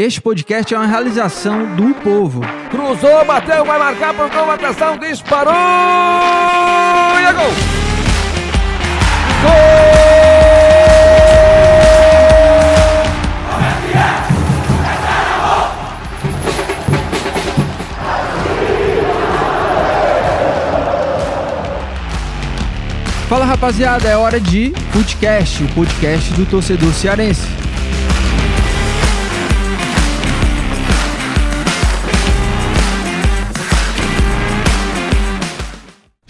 Este podcast é uma realização do povo. Cruzou, bateu, vai marcar por gol, atenção, disparou! E é gol! Fala rapaziada, é hora de Footcast, o podcast do torcedor cearense.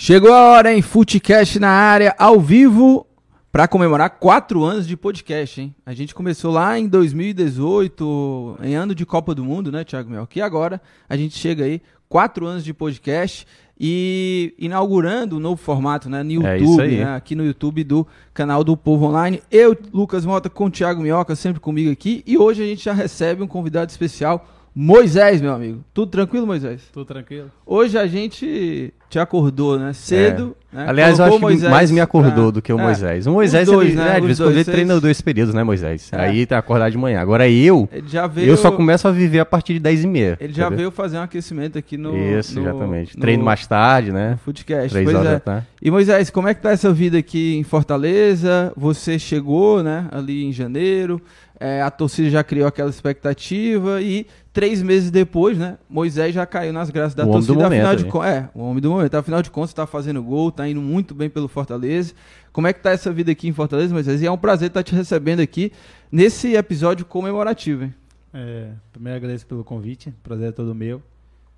Chegou a hora, hein? Footcast na área, ao vivo, para comemorar quatro anos de podcast, hein? A gente começou lá em 2018, em ano de Copa do Mundo, né, Thiago Mel? Que agora a gente chega aí, quatro anos de podcast e inaugurando um novo formato, né, no É YouTube, aí. né, aqui no YouTube do canal do Povo Online. Eu, Lucas Mota, com o Thiago Minhoca, sempre comigo aqui. E hoje a gente já recebe um convidado especial, Moisés, meu amigo. Tudo tranquilo, Moisés? Tudo tranquilo? Hoje a gente te acordou, né? Cedo. né? É. Aliás, eu Colocou acho que mais me acordou pra- do que o É. Moisés. O Moisés, Os dois, ele, né? né, de vez em quando dois, ele treina dois períodos, né, Moisés? É. Aí tá acordado de manhã. Agora eu, Ele já veio. eu só começo a viver a partir de 10 e meia. Ele já entendeu? veio fazer um aquecimento aqui no. Isso, no- exatamente. no- Treino mais tarde, no né? Footcast. Três Pois horas é. da tarde. E Moisés, como é que tá essa vida aqui em Fortaleza? Você chegou, né, ali em janeiro, é, a torcida já criou aquela expectativa e três meses depois, né, Moisés já caiu nas graças da O homem do torcida. momento afinal de é, o homem do momento. Afinal de contas, tá fazendo gol, tá indo muito bem pelo Fortaleza. Como é que tá essa vida aqui em Fortaleza, Moisés? E é um prazer estar te recebendo aqui nesse episódio comemorativo, hein? É, primeiro agradeço pelo convite, prazer é todo meu.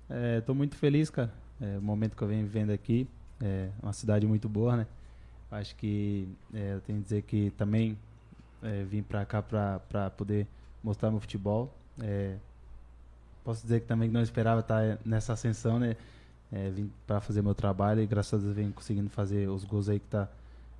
É, tô muito feliz, cara. É, o momento que eu venho vivendo aqui, é uma cidade muito boa, né? Acho que é, eu tenho que dizer que também é, vim pra cá pra poder mostrar meu futebol. É, posso dizer que também não esperava estar nessa ascensão, né? É, vim pra fazer meu trabalho e graças a Deus venho conseguindo fazer os gols aí que tá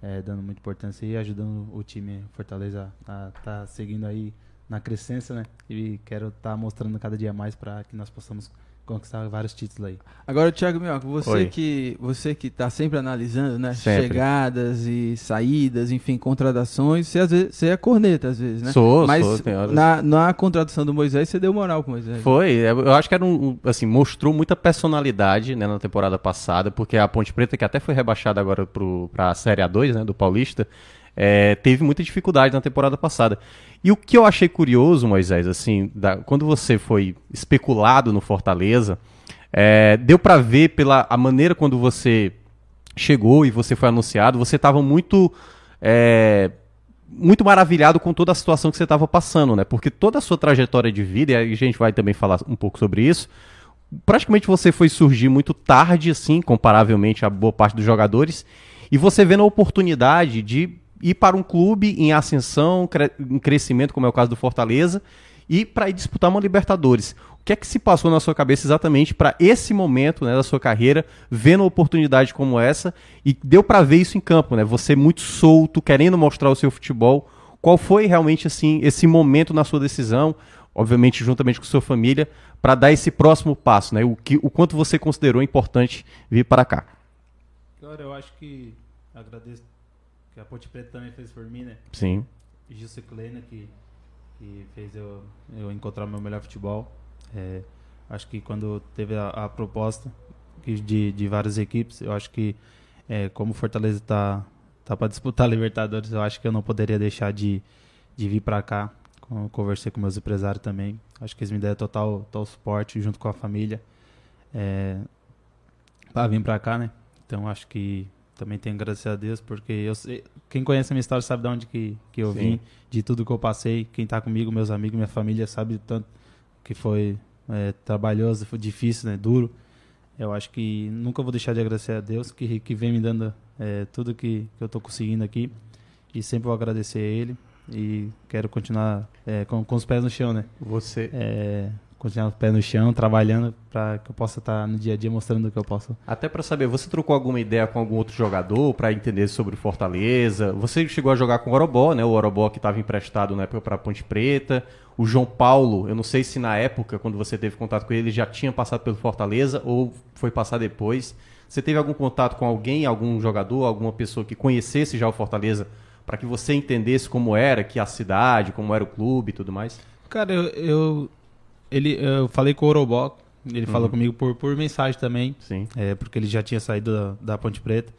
é, dando muita importância e ajudando o time Fortaleza a estar seguindo aí na crescência, né? E quero estar mostrando cada dia mais para que nós possamos conquistar vários títulos aí. Agora, Thiago Minhoca, você Oi. que você que está sempre analisando, né, Sempre. chegadas e saídas, enfim, contratações, você, às vezes, você é corneta às vezes, né? Sou, Mas sou, tem horas. na, na contratação do Moisés, você deu moral pro Moisés. Foi, é, eu acho que era um, assim, mostrou muita personalidade, né, na temporada passada, porque a Ponte Preta, que até foi rebaixada agora pro, pra Série A2, né, do Paulista, é, teve muita dificuldade na temporada passada. E o que eu achei curioso, Moisés, assim, da- quando você foi especulado no Fortaleza, é, deu pra ver pela a maneira quando você chegou e você foi anunciado, você estava muito é, muito maravilhado com toda a situação que você estava passando, né? Porque toda a sua trajetória de vida, e a gente vai também falar um pouco sobre isso, praticamente você foi surgir muito tarde, assim, comparavelmente a boa parte dos jogadores, e você vendo a oportunidade de ir para um clube em ascensão, cre- em crescimento, como é o caso do Fortaleza, e para ir disputar uma Libertadores. O que é que se passou na sua cabeça exatamente para esse momento né, da sua carreira, vendo uma oportunidade como essa, e deu para ver isso em campo, né? Você muito solto, querendo mostrar o seu futebol. Qual foi realmente assim esse momento na sua decisão, obviamente juntamente com sua família, para dar esse próximo passo, né? O que, o quanto você considerou importante vir para cá? Cara, eu acho que agradeço que a Ponte Preta também fez por mim, né? Sim. Gilson Kleina, que, que fez eu, eu encontrar meu melhor futebol. É, acho que quando teve a, a proposta de, de várias equipes, eu acho que é, como o Fortaleza está tá para disputar a Libertadores, eu acho que eu não poderia deixar de, de vir para cá. Conversei com meus empresários também. Acho que eles me deram total, total suporte junto com a família. É, para vir para cá, né? Então acho que também tenho que agradecer a Deus, porque eu sei, quem conhece a minha história sabe de onde que, que eu Sim. vim, de tudo que eu passei. Quem tá comigo, meus amigos, minha família, sabe do tanto que foi é, trabalhoso, foi difícil, né? Duro. Eu acho que nunca vou deixar de agradecer a Deus, que, que vem me dando é, tudo que, que eu tô conseguindo aqui. E sempre vou agradecer a Ele. E quero continuar é, com, com os pés no chão, né? Você É, continuar com os pés no chão, trabalhando para que eu possa estar no dia a dia mostrando o que eu posso Até pra saber, você trocou alguma ideia com algum outro jogador pra entender sobre o Fortaleza? Você chegou a jogar com o Orobó, né? O Orobó que estava emprestado na época pra Ponte Preta. O João Paulo, eu não sei se na época, quando você teve contato com ele, ele já tinha passado pelo Fortaleza ou foi passar depois. Você teve algum contato com alguém, algum jogador, alguma pessoa que conhecesse já o Fortaleza pra que você entendesse como era, que a cidade, como era o clube e tudo mais? Cara, eu, eu, ele, eu falei com o Orobó, ele falou Uhum. comigo por, por mensagem também, Sim. é, porque ele já tinha saído da, da Ponte Preta,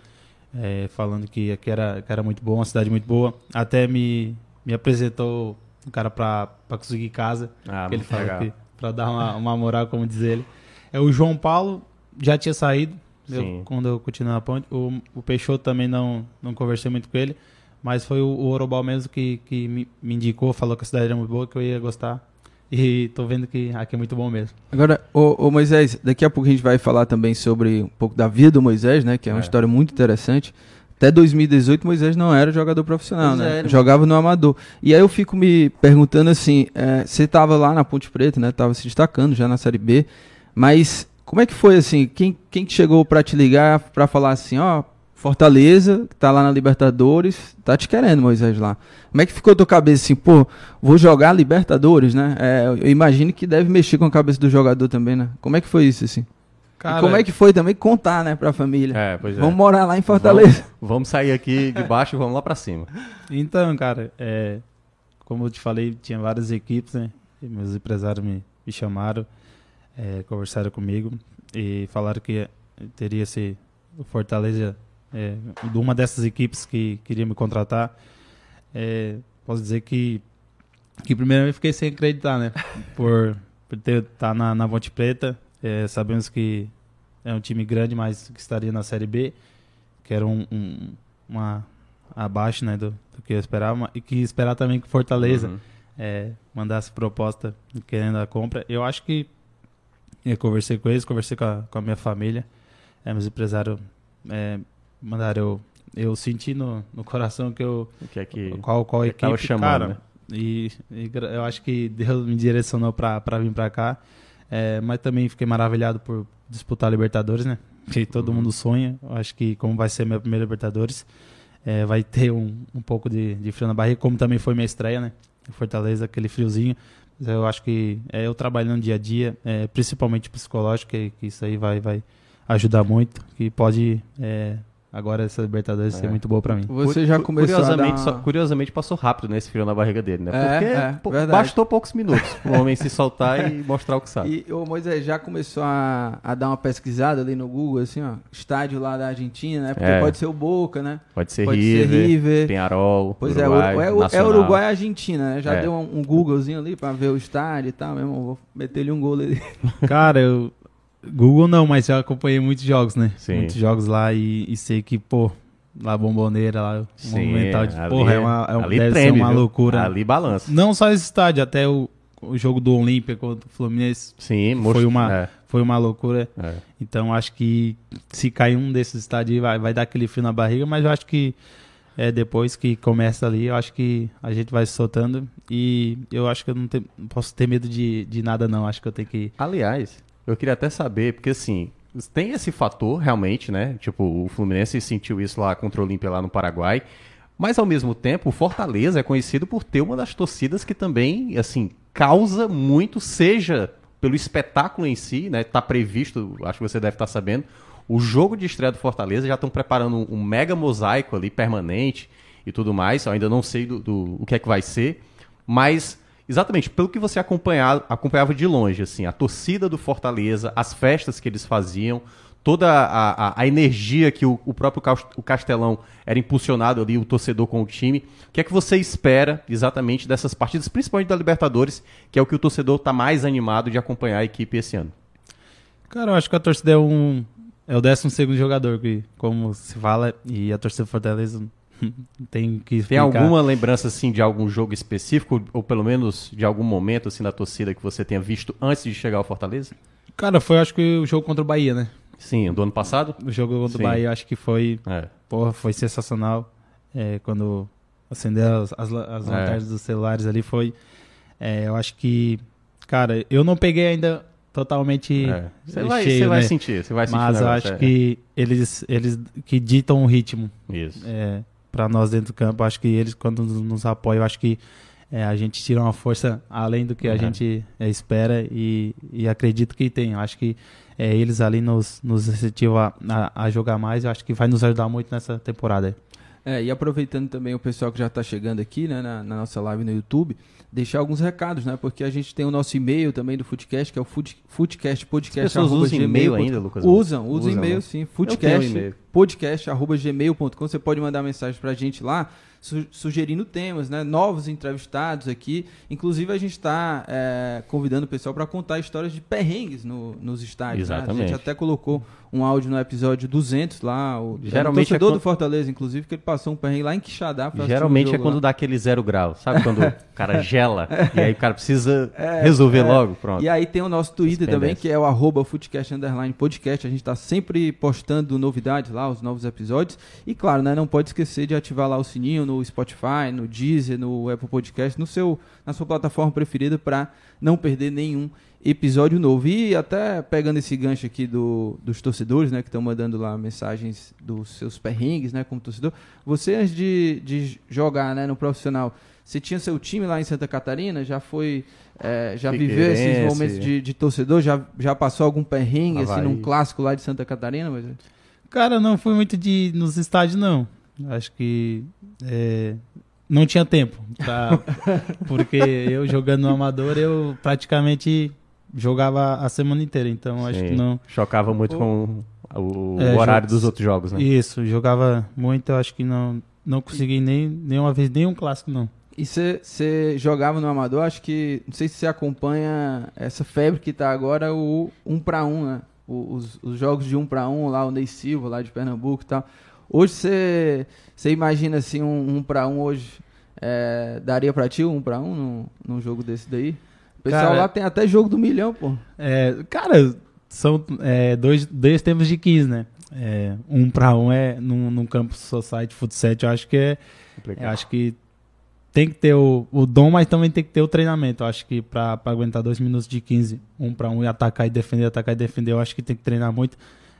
é, falando que aqui era, que era muito bom, uma cidade muito boa. Até me, me apresentou um cara pra, pra conseguir casa, Ah, que ele falou legal. que pra dar uma, uma moral, como diz ele. É, o João Paulo já tinha saído, eu- quando eu continuei na Ponte. O, o Peixoto também não, não conversei muito com ele, mas foi o, o Orobal mesmo que, que me, me indicou, falou que a cidade era muito boa, que eu ia gostar. E tô vendo que aqui é muito bom mesmo. Agora, ô, ô Moisés, daqui a pouco a gente vai falar também sobre um pouco da vida do Moisés, né? Que é uma É. história muito interessante. Até 2018, Moisés não era jogador profissional, Pois né? é, ele- Jogava no amador. E aí eu fico me perguntando assim, é, você tava lá na Ponte Preta, né? Tava se destacando já na Série B, mas como é que foi assim? Quem, quem que chegou pra te ligar pra falar assim, ó, Fortaleza, que tá lá na Libertadores, tá te querendo, Moisés, lá. Como é que ficou a tua cabeça assim, pô, vou jogar Libertadores, né? É, eu imagino que deve mexer com a cabeça do jogador também, né? Como é que foi isso, assim? e como é que foi também contar, né, pra família? É, pois é. Vamos morar lá em Fortaleza. Vamos, vamos sair aqui de baixo e vamos lá pra cima. Então, cara, é, como eu te falei, tinha várias equipes, né? E meus empresários me, me chamaram, é, conversaram comigo e falaram que teria esse o Fortaleza é, de uma dessas equipes que queria me contratar. É, posso dizer que que primeiro eu fiquei sem acreditar, né? Por, por ter tá na, na Ponte Preta, é, sabemos que é um time grande, mas que estaria na Série B, que era um, um- uma abaixo, né, do, do que eu esperava, e que esperar também que Fortaleza Uhum. é, mandasse proposta querendo a compra. Eu acho que eu conversei com eles, conversei com a, com a minha família, é, meus empresários é, mandaram eu, eu senti no, no coração que eu O que é que. qual qual que equipe, tava chamando, cara. né? E, e eu acho que Deus me direcionou pra vir pra cá. É, mas também fiquei maravilhado por disputar a Libertadores, né? Que todo Uhum. mundo sonha. Eu acho que como vai ser minha primeira Libertadores, é, vai ter um, um pouco de, de frio na barriga, como também foi minha estreia, né? Em Fortaleza, aquele friozinho. Eu acho que é, eu trabalhando dia a dia, é, principalmente psicológico, que, que isso aí vai, vai ajudar muito. Que pode é, agora essa Libertadores É. ser muito boa pra mim. Você já começou a dar curiosamente, só- curiosamente passou rápido nesse frio na barriga dele, né? É, Porque é, pô, verdade. bastou poucos minutos pro homem se soltar e mostrar o que sabe. E o Moisés já começou a, a dar uma pesquisada ali no Google, assim, ó, estádio lá da Argentina, né? Porque É. pode ser o Boca, né? Pode ser pode River, ser River. Penharol, Pois Uruguai, é, o- é, o- é Nacional. Uruguai e Argentina, né? Já É. deu um, um Googlezinho ali pra ver o estádio e tal, meu irmão, vou meter-lhe um gol ali. Cara, eu. Google não, mas eu acompanhei muitos jogos, né? Sim. Muitos jogos lá e, e sei que, pô, lá Bomboneira, lá, Sim, Monumental de. ali Porra, é uma, é ali deve treme, ser uma viu? loucura. Ali balança. Não só esse estádio, até o, o jogo do Olímpia contra o Fluminense Sim, Foi mostra- uma- é, foi uma loucura. é. Então acho que se cair um desses estádios vai, vai dar aquele frio na barriga, mas eu acho que é, depois que começa ali, eu acho que a gente vai se soltando e eu acho que eu não, te- não posso ter medo de, de nada, não. Acho que eu tenho que. Aliás, eu queria até saber, porque assim, tem esse fator realmente, né? Tipo, o Fluminense sentiu isso lá contra o Olímpia lá no Paraguai. Mas ao mesmo tempo, o Fortaleza é conhecido por ter uma das torcidas que também, assim, causa muito, seja pelo espetáculo em si, né? Tá previsto, acho que você deve estar sabendo, o jogo de estreia do Fortaleza já estão preparando um, um mega mosaico ali permanente e tudo mais. Eu ainda não sei do, do- o que é que vai ser, mas exatamente pelo que você acompanhava, acompanhava de longe, assim, a torcida do Fortaleza, as festas que eles faziam, toda a, a- a energia que o, o próprio Castelão era impulsionado ali, o torcedor com o time. O que é que você espera exatamente dessas partidas, principalmente da Libertadores, que é o que o torcedor está mais animado de acompanhar a equipe esse ano? Cara, eu acho que a torcida é um. É o 12 segundo jogador, como se fala, e a torcida do Fortaleza tem que Tem explicar. alguma lembrança assim de algum jogo específico ou pelo menos de algum momento assim da torcida que você tenha visto antes de chegar ao Fortaleza? Cara, foi acho que o jogo contra o Bahia, né? Sim, do ano passado? O jogo contra Sim. o Bahia acho que foi. É. Porra, foi sensacional. É, quando acendeu as, as, as É. lanternas dos celulares ali, foi. é, eu acho que. Cara, eu não peguei ainda totalmente É. Você é, vai, cheio, você vai né? sentir, você vai sentir. Mas eu acho é. que eles, eles que ditam o ritmo Isso. é, para nós dentro do campo. Acho que eles, quando nos apoiam, acho que é, a gente tira uma força além do que a Uhum. gente é, espera e, e acredito que tem. Acho que é, eles ali nos, nos incentivam a, a, a jogar mais. Eu acho que vai nos ajudar muito nessa temporada. É, e aproveitando também o pessoal que já está chegando aqui, né, na, na nossa live no YouTube, deixar alguns recados, né? Porque a gente tem o nosso e-mail também do Footcast, que é o food, foodcastpodcast. As pessoas usam e-mail ainda, Lucas? Usam, usam Usam, e-mail né? sim. Foodcast, e-mail. podcast.gmail.com. Você pode mandar mensagem pra gente lá, su- sugerindo temas, né? Novos entrevistados aqui. Inclusive, a gente está convidando o pessoal para contar histórias de perrengues no- nos estádios. né? A Exatamente. gente até colocou um áudio no episódio 200 lá. O, Geralmente torcedor é quando- do Fortaleza, inclusive, que ele passou um perrengue lá em Quixadá. assistir um Geralmente é quando lá. dá aquele zero grau, sabe? Quando o cara gela e aí o cara precisa resolver é. logo, pronto. E aí tem o nosso Twitter também, que é o arroba Footcast Podcast. A gente tá sempre postando novidades lá, os novos episódios. E claro, né, não pode esquecer de ativar lá o sininho no Spotify, no Deezer, no Apple Podcast, no seu, na sua plataforma preferida para não perder nenhum episódio novo. E até pegando esse gancho aqui do, dos torcedores, né, que estão mandando lá mensagens dos seus perrengues, né, como torcedor. Você antes de, de jogar, né, no profissional, você tinha seu time lá em Santa Catarina? Já foi, é, já viveu esses momentos de, de torcedor? Já, já passou algum perrengue, assim, Havaí. num clássico lá de Santa Catarina? Mas... Cara, não fui muito de nos estádios, não. Acho que é, não tinha tempo. pra- porque eu jogando no amador, eu praticamente jogava a semana inteira. Então acho Sim. que não. Chocava muito com o, o É, horário jogos- dos outros jogos, né? Isso, jogava muito. Eu acho que não, não consegui nem nenhuma vez nenhum clássico, não. E você jogava no Amador, acho que, não sei se você acompanha essa febre que tá agora, o 1 para 1, né? O- Os, os jogos de 1 para 1 lá, o Ney Silva lá de Pernambuco e tal. Hoje você você imagina assim um 1 para 1 hoje, é, daria pra ti um 1 para 1 num, num jogo desse daí? O pessoal Cara, lá tem até jogo do milhão, pô. É, cara, são é, dois, dois tempos de 15, né? É, um pra um é num, num campo society futsal, eu acho que é. Eu acho que tem que ter o, o dom, mas também tem que ter o treinamento. Eu acho que pra, pra aguentar dois minutos de 15, um pra um e atacar e defender, atacar e defender, eu acho que tem que treinar muito.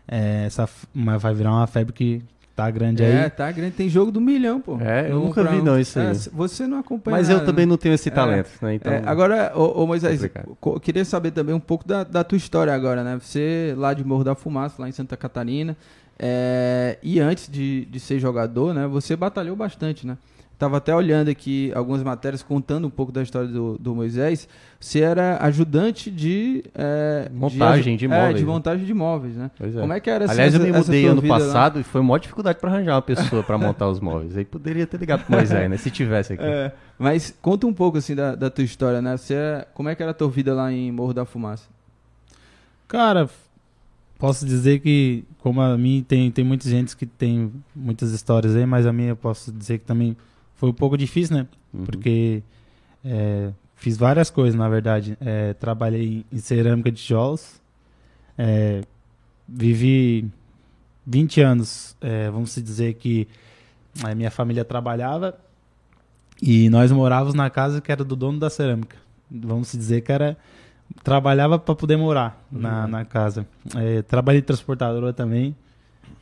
É, essa, mas vai virar uma febre que tá grande É, aí. tá grande, tem jogo do milhão, pô. É, eu No nunca vi um. não isso aí. É, você não acompanha Mas nada, eu também não tenho esse É. talento, né? Então, É, agora, ô, ô Moisés, queria saber também um pouco da, da tua história agora, né? Você lá de Morro da Fumaça, lá em Santa Catarina, é, e antes de, de ser jogador, né? Você batalhou bastante, né? Tava até olhando aqui algumas matérias contando um pouco da história do, do Moisés. Você era ajudante de... é, Montagem de É, imóveis, de montagem de imóveis, né? Pois é. Como é que era assim, Aliás, eu essa- me essa mudei ano vida lá? passado e foi maior dificuldade pra arranjar uma pessoa pra montar os móveis. Aí poderia ter ligado pro Moisés, né? Se tivesse aqui. É, mas conta um pouco assim da, da tua história, né? Você, é- como é que era a tua vida lá em Morro da Fumaça? Cara, posso dizer que, como a mim, tem, tem muita gente que tem muitas histórias aí, mas a minha eu posso dizer que também foi um pouco difícil, né? Uhum. Porque é, fiz várias coisas, na verdade. É, trabalhei em cerâmica de tijolos, é, vivi 20 anos, é, vamos se dizer que a minha família trabalhava e nós morávamos na casa que era do dono da cerâmica. Vamos se dizer que era trabalhava para poder morar na, Uhum. na casa. É, trabalhei transportadora também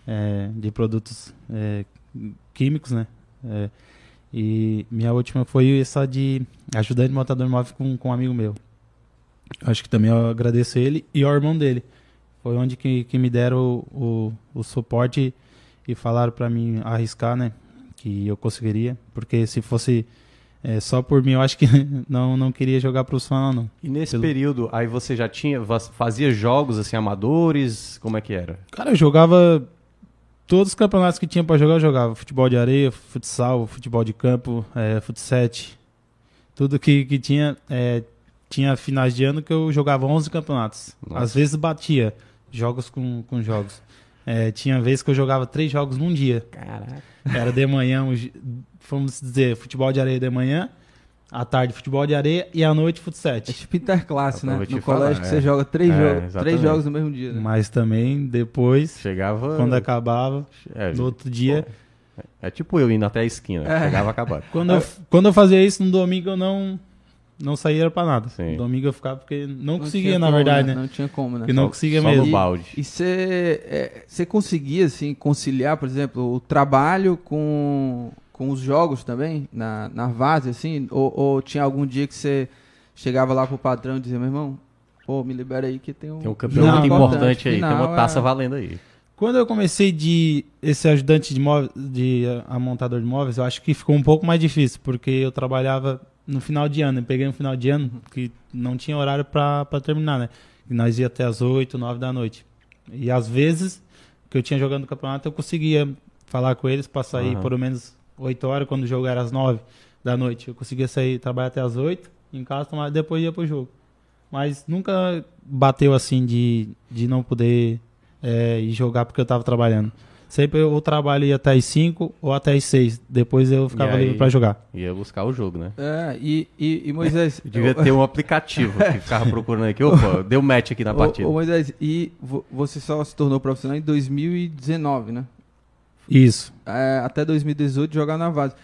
é, de produtos é, químicos, né? E minha última foi essa de ajudante de montador móvel com, com um amigo meu. Acho que também eu agradeço ele e o irmão dele. Foi onde que, que me deram o, o, o suporte e falaram para mim arriscar, né? Que eu conseguiria. Porque se fosse é, só por mim, eu acho que não, não queria jogar profissional, não. E nesse Pelo- período, aí você já tinha, fazia jogos assim amadores? Como é que era? Cara, eu jogava todos os campeonatos que tinha pra jogar, eu jogava. Futebol de areia, futsal, futebol de campo, é, futsete. Tudo que, que tinha. é, tinha finais de ano que eu jogava 11 campeonatos. Nossa. Às vezes batia jogos com, com jogos. É, tinha vezes que eu jogava três jogos num dia. Caraca. Era de manhã, vamos dizer, futebol de areia de manhã, à tarde futebol de areia e à noite É futsete. tipo interclasse, Eu né? No falar, colégio que é. você joga três, É, jogos, três jogos no mesmo dia, né? Mas também depois, Chegava. quando acabava, é, no outro dia, é tipo eu indo até a esquina. É. Chegava acabado. Quando, eu, quando eu fazia isso no domingo, eu não, não saía pra nada. Sim. No domingo eu ficava porque não, Não conseguia, na como, verdade, né? Não tinha como, né? Porque não conseguia só mesmo. no balde. E você é, você conseguia, assim, conciliar, por exemplo, o trabalho com, com os jogos também, na, na base, assim? Ou, ou tinha algum dia que você chegava lá pro patrão e dizia, meu irmão, pô, me libera aí que tem um, Tem um campeonato Não, importante aí, tem final, uma taça é- valendo aí. Quando eu comecei de esse ajudante de, móveis, de a, montador de móveis, eu acho que ficou um pouco mais difícil, porque eu trabalhava no final de ano. Eu peguei no final de ano que não tinha horário para terminar, né? E nós ia até as 8, 9 da noite. E às vezes que eu tinha jogando no campeonato, eu conseguia falar com eles para sair uhum. pelo menos 8 horas, quando o jogo era às 9 da noite. Eu conseguia sair, trabalhar até as 8 em casa, tomar, depois ia pro jogo. Mas nunca bateu assim de, de não poder é, ir jogar porque eu tava trabalhando. Sempre eu trabalho ia até as 5 ou até as 6. Depois eu ficava livre para jogar. Ia buscar o jogo, né? É, e, e, e Moisés. Devia ter um aplicativo que ficava procurando aqui. Opa, deu match aqui na partida. Ô, ô Moisés, e você só se tornou profissional em 2019, né? Isso. É, até 2018 jogar na base.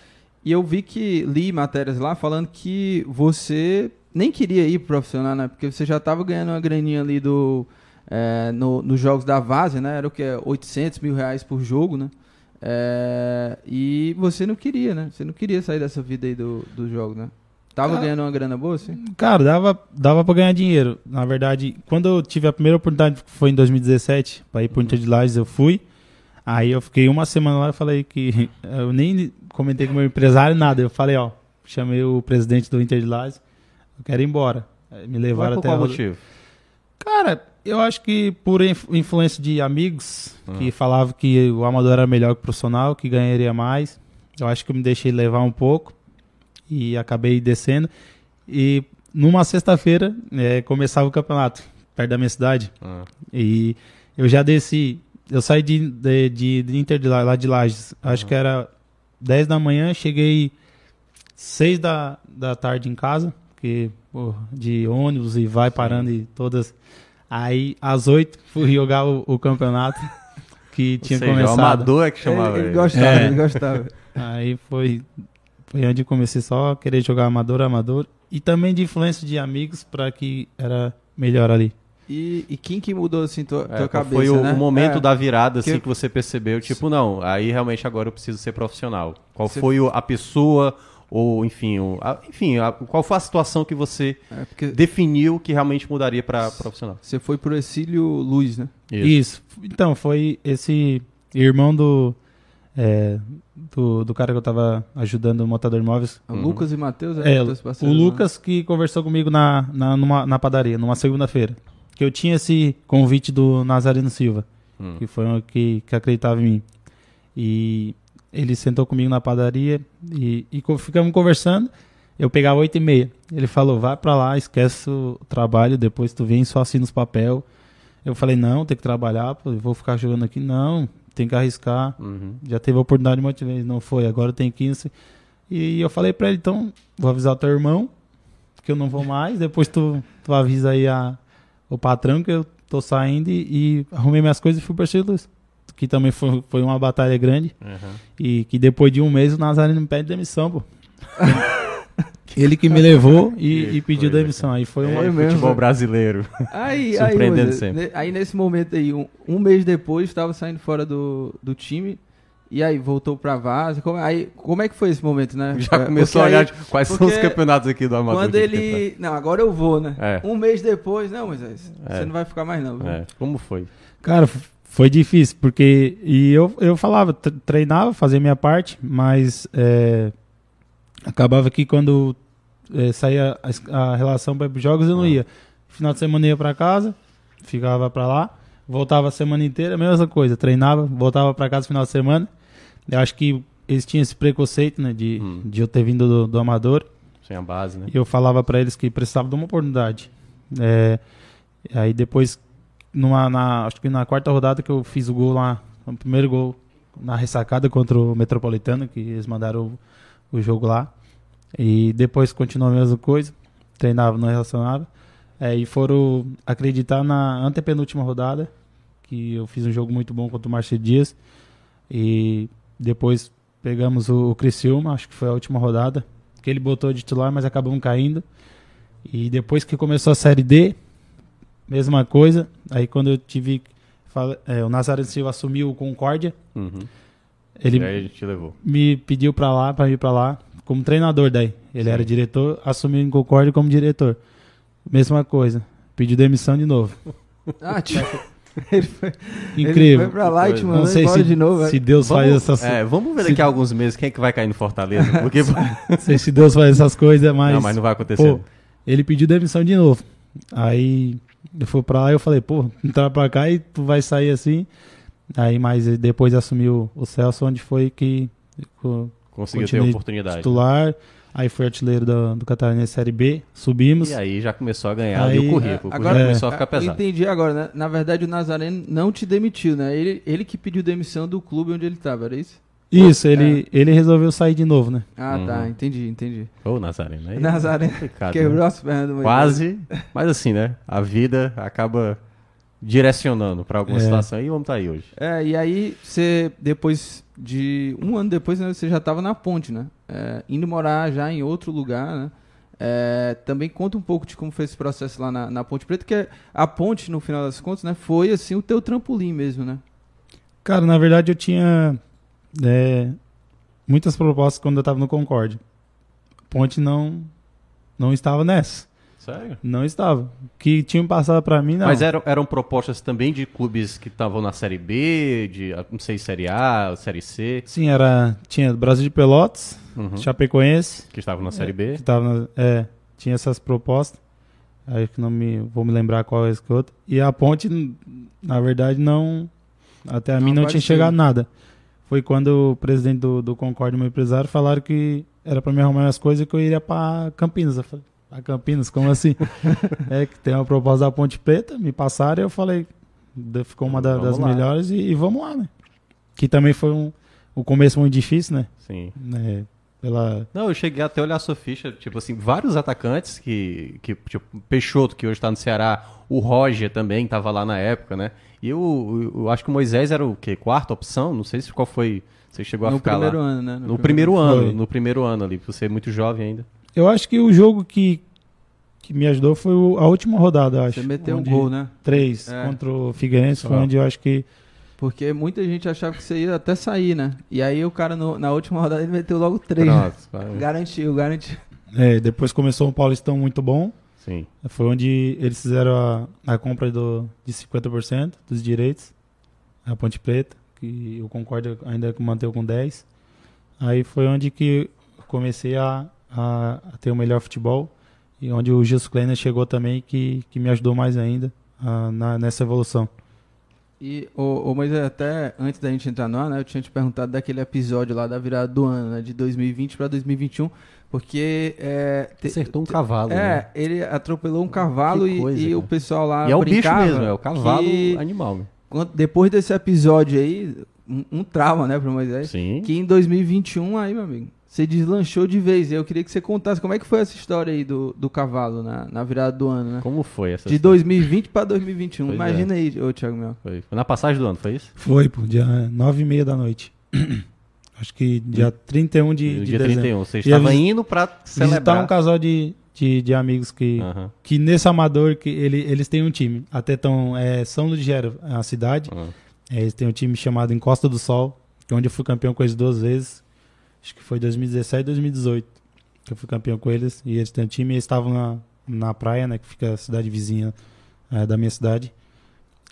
E eu vi que li matérias lá falando que você nem queria ir pro profissional, né? Porque você já tava ganhando uma graninha ali do. É, no, nos jogos da Vase, né? Era o que? 800 mil reais por jogo, né? É, e você não queria, né? Você não queria sair dessa vida aí do, do jogo, né? Tava ah, ganhando uma grana boa, assim? Cara, dava, dava pra ganhar dinheiro. Na verdade, quando eu tive a primeira oportunidade, foi em 2017, pra ir pro uhum. Inter de Lages, eu fui. Aí eu fiquei uma semana lá e falei que. Eu nem comentei com o meu empresário nada. Eu falei, ó, chamei o presidente do Inter de Lages, eu quero ir embora. Me levaram até qual motivo? Cara, eu acho que por influência de amigos hum. que falavam que o amador era melhor que o profissional, que ganharia mais. Eu acho que eu me deixei levar um pouco e acabei descendo. E numa sexta-feira é, começava o campeonato, perto da minha cidade. Hum. E eu já desci eu saí de, de, de, de Inter de lá, lá de Lages. Uhum. Acho que era 10 da manhã, cheguei 6 da, da tarde em casa, porque pô, de ônibus e vai Sim. parando e todas. Aí, às 8, fui jogar o, o campeonato que tinha seja, começado. O amador é que chamava. Ele, ele gostava, é. ele gostava. Aí foi, foi onde comecei só a querer jogar amador, amador. E também de influência de amigos para que era melhor ali. E, e quem que mudou assim tua, é, tua cabeça, Foi o, né? o momento é. da virada assim que... que... você percebeu, tipo, não, aí realmente agora eu preciso ser profissional. Qual você... foi o, a pessoa ou enfim, o, a, enfim, a, qual foi a situação que você é porque... definiu que realmente mudaria para profissional? Você foi pro Exílio Luiz, né? Isso. Isso. Então, foi esse irmão do é, do, do cara que eu tava ajudando o montador de móveis. Uhum. Lucas e Matheus? É, o Lucas que conversou comigo na, na, numa, na padaria, numa segunda-feira que eu tinha esse convite do Nazareno Silva, hum. que foi um que, que acreditava em mim. E ele sentou comigo na padaria e, e ficamos conversando. Eu pegava oito e meia. Ele falou, vai para lá, esquece o trabalho, depois tu vem só assina os papel. Eu falei, não, tem que trabalhar, pô, vou ficar jogando aqui. Não, tem que arriscar. Uhum. Já teve a oportunidade de uma vez, não foi, agora tem 15. E eu falei para ele, então, vou avisar o teu irmão, que eu não vou mais, depois tu, tu avisa aí a, o patrão que eu tô saindo e, e arrumei minhas coisas e fui para Luz. Que também foi, foi uma batalha grande. Uhum. E que depois de um mês o Nazareno me pede demissão, pô. Ele que me levou e, e pediu foi, demissão. Aí foi um é futebol brasileiro. Aí, Surpreendendo aí, sempre. Aí nesse momento aí, um, um mês depois, estava saindo fora do, do time. E aí, voltou pra Vaza. Como, aí, como é que foi esse momento, né? Já começou porque a olhar aí, quais são os campeonatos aqui do Amador. Quando ele. Não, agora eu vou, né? É. Um mês depois, não, mas é. você não vai ficar mais, não. É. Como foi? Cara, foi difícil, porque. E eu, eu falava, treinava, fazia minha parte, mas. É, acabava que quando é, saía a, a relação para jogos, eu não ah. ia. Final de semana eu ia pra casa, ficava pra lá. Voltava a semana inteira, mesma coisa. Treinava, voltava para casa no final de semana. Eu acho que eles tinham esse preconceito, né? De, hum. de eu ter vindo do, do amador. Sem a base, né? E eu falava para eles que precisavam de uma oportunidade. É, aí depois, numa, na, acho que na quarta rodada que eu fiz o gol lá, o primeiro gol na ressacada contra o Metropolitano, que eles mandaram o, o jogo lá. E depois continuou a mesma coisa. Treinava, não relacionava. É, e foram acreditar na antepenúltima rodada, que eu fiz um jogo muito bom contra o Márcio Dias. E depois pegamos o, o Criciúma, acho que foi a última rodada, que ele botou de titular, mas acabamos caindo. E depois que começou a Série D, mesma coisa. Aí quando eu tive. É, o Nazareno Silva assumiu o Concórdia. Uhum. Ele me pediu para lá, para ir para lá, como treinador daí. Ele Sim. era diretor, assumiu em Concórdia como diretor. Mesma coisa. Pediu demissão de novo. Ah, tipo. Ele foi, ele Incrível. foi pra lá e te Não mandou Não sei embora se, de novo. se velho. Deus faz Vamos, essas é, vamos ver se- daqui a alguns meses quem é que vai cair no Fortaleza. Porque. não sei se Deus faz essas coisas, mas, não, mas não vai acontecer. pô, ele pediu demissão de novo. Aí eu fui pra lá e eu falei, pô, entrar pra cá e tu vai sair assim. Aí, mas depois assumiu o Celso, onde foi que o Conseguiu ter oportunidade. titular. Aí foi artilheiro do, do Catarinense Série B, subimos. E aí já começou a ganhar Aí- ali o currículo. É, agora- começou a ficar Eu pesado. Entendi agora, né? Na verdade, o Nazareno não te demitiu, né? Ele, ele que pediu demissão do clube onde ele tava, era isso? Isso, ele, ele resolveu sair de novo, né? Ah, Uhum. tá, entendi, entendi. Ô, Nazareno. Aí Nazareno é Quebrou né? as pernas do Moisés. Quase. Mas assim, né? A vida acaba direcionando pra alguma É. situação e vamos tá aí hoje. É, e aí você, depois de. Um ano depois, né, você já tava na ponte, né? É, indo morar já em outro lugar, né? É, também conta um pouco de como foi esse processo lá na, na Ponte Preta, que a ponte, no final das contas, né, foi assim o teu trampolim mesmo, né? Cara, na verdade eu tinha é, muitas propostas quando eu tava no Concorde. Ponte não, não estava nessa. Sério? Não estava. Que tinham passado pra mim, não. Mas eram, eram propostas também de clubes que estavam na Série B, de, ah, não sei, Série A, Série C, Sim, era. Tinha Brasil de Pelotas, uhum, Chapecoense, que estavam na Série que B. tava na- é, tinha essas propostas. Aí que não me vou me lembrar qual é esse que outro. E a ponte, na verdade, não. Até a Não mim não tinha chegado nada. Foi quando o presidente do, do Concorde, meu empresário, falaram que era pra me arrumar as coisas que eu iria pra Campinas. Eu falei, pra Campinas? Como assim? é que tem uma proposta da Ponte Preta, me passaram e eu falei, ficou uma da- das lá. melhores e, e vamos lá, né? Que também foi um, um começo muito difícil, né? Sim. É, pela, Não, eu cheguei até a olhar a sua ficha, tipo assim, vários atacantes que, que tipo, Peixoto, que hoje tá no Ceará, o Roger também tava lá na época, né? E eu, eu, eu acho que o Moisés era o quê? Quarta opção? Não sei se qual foi, você chegou a no ficar primeiro lá. ano, né? No primeiro ano, Foi. no primeiro ano ali, você é muito jovem ainda. Eu acho que o jogo que, que me ajudou foi o- a última rodada, acho. Você meteu um gol, né? Três É. contra o Figueirense, foi onde eu acho que. Porque muita gente achava que você ia até sair, né? E aí o cara no- na última rodada ele meteu logo três. né? Pronto, vai. Garantiu, garantiu. é, depois começou um Paulistão muito bom. Sim. Foi onde eles fizeram a, a compra do, de 50% dos direitos. A Ponte Preta, que o Concórdia ainda manteve com 10%. Aí foi onde que comecei a, a, a ter o melhor futebol. E onde o Gilson Kleiner chegou também, que, que me ajudou mais ainda ah, na, nessa evolução. E, ô, ô, mas até antes da gente entrar no ar, né, eu tinha te perguntado daquele episódio lá da virada do ano, né, de 2020 para 2021, porque é, te- Acertou um cavalo, é, né? ele atropelou um cavalo Que e, coisa, e o pessoal lá E é o bicho brincava mesmo, é o cavalo que animal. né? quando- depois desse episódio aí, um, um trauma, né, pro Moisés, Sim. que em 2021 aí, meu amigo, você deslanchou de vez. E eu queria que você contasse como é que foi essa história aí do, do cavalo na, na virada do ano, né? Como foi essa De história? 2020 para 2021. Pois é. Imagina aí, ô Thiago Mel. Foi. Foi na passagem do ano, foi isso? Foi, pô, dia nove e meia da noite. Acho que dia 31 de, no de dia dezembro. 31. Você estava indo pra Visitar celebrar. um casal de, de, de amigos que, Aham, que nesse amador, que ele, eles têm um time. Até tão, é, São Ludgero, a cidade. aham. É, eles têm um time chamado Encosta do Sol, que é onde eu fui campeão com eles duas vezes. Acho que foi 2017 e 2018 que eu fui campeão com eles. E eles têm um time e eles estavam na, na praia, né? Que fica a cidade vizinha é, da minha cidade.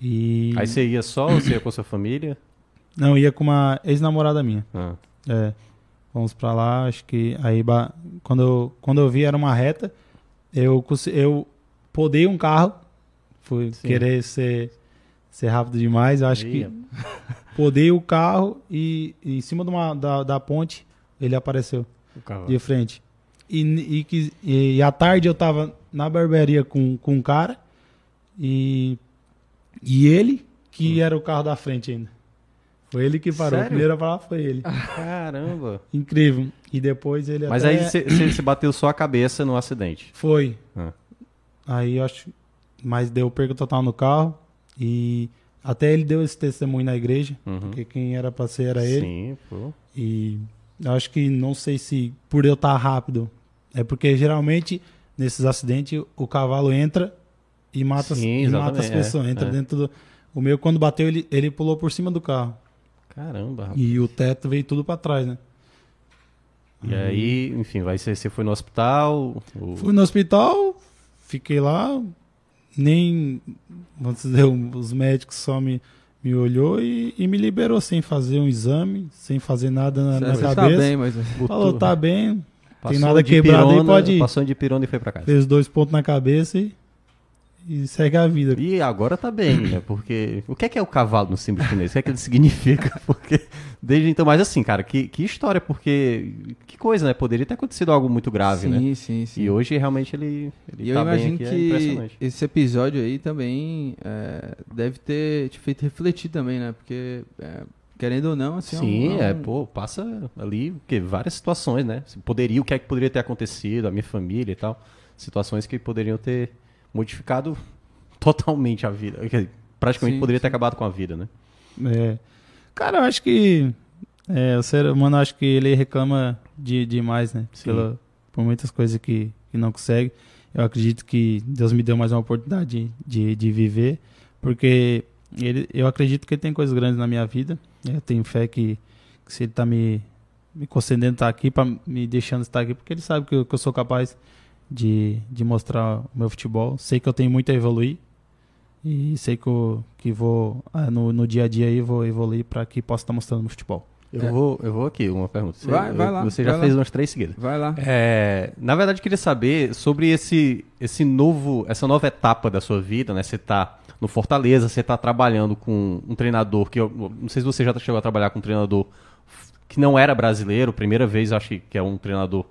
E. Aí você ia só ou você ia com a sua família? Não, ia com uma ex-namorada minha. Ah, É. Fomos pra lá, acho que aí quando eu, quando eu vi era uma reta, eu eu podei um carro, fui Sim. querer ser ser rápido demais, eu acho Aí, que podei o carro e, e em cima de uma, da, da ponte ele apareceu de frente. E, e, que- e à tarde eu tava na barbearia com, com um cara e, e ele que era o carro da frente ainda. Foi ele que parou. Sério? O primeiro a falar foi ele. Caramba. Incrível. E depois ele Mas até... aí você- bateu só a cabeça no acidente. Foi. Ah. Aí eu acho... Mas deu perda total no carro. E até ele deu esse testemunho na igreja. Uhum. Porque quem era pra ser era ele. Sim, pô. E eu acho que não sei se por eu estar rápido. É porque geralmente nesses acidentes o cavalo entra e mata, Sim, e mata as é, pessoas. Entra é. dentro do... O meu, quando bateu, ele, ele pulou por cima do carro. Caramba, rapaz. E o teto veio tudo pra trás, né? E aí, enfim, vai ser, você foi no hospital. o- Fui no hospital, fiquei lá, nem vamos dizer, os médicos só me, me olhou e, e me liberou sem fazer um exame, sem fazer nada na, na Você cabeça. tá bem, mas... Falou, tá bem, Passou nada de quebrado aí, pirona, pode ir. Passou de pirona e foi pra casa. fez dois pontos na cabeça e, e segue a vida. E agora tá bem, né? Porque o que é que é o cavalo no símbolo chinês? O que é que ele significa? Porque desde então, mas assim, cara, que, que história, porque que coisa, né? Poderia ter acontecido algo muito grave, né? sim, sim, sim. E hoje realmente ele, ele E eu tá bem imagino aqui, é que impressionante. esse episódio aí também é, deve ter te feito refletir também, né? Porque, é, querendo ou não, assim... Sim, um- é, um- pô, passa ali que várias situações, né? Poderia, o que é que poderia ter acontecido, a minha família e tal, situações que poderiam ter modificado totalmente a vida, praticamente Sim, poderia ter sim. acabado com a vida, né? É. Cara, eu acho que é, o ser humano, acho que ele reclama de demais, né? Pela, por muitas coisas que, que não consegue. Eu acredito que Deus me deu mais uma oportunidade de, de, de viver, porque ele, eu acredito que ele tem coisas grandes na minha vida. Eu tenho fé que, que se ele tá me, me concedendo estar aqui, pra, me deixando estar aqui, porque ele sabe que eu, que eu sou capaz de, de mostrar o meu futebol. Sei que eu tenho muito a evoluir. E sei que, eu, que vou, ah, no, no dia a dia aí, vou evoluir para que possa estar mostrando no futebol. Eu, É. vou, eu vou aqui, uma pergunta. Você, Vai, vai lá, Você já fez lá. umas três seguidas. Vai lá. É, na verdade, eu queria saber sobre esse, esse novo, essa nova etapa da sua vida, né? Você tá no Fortaleza, você tá trabalhando com um treinador que eu não sei se você já chegou a trabalhar com um treinador que não era brasileiro, primeira vez acho que é um treinador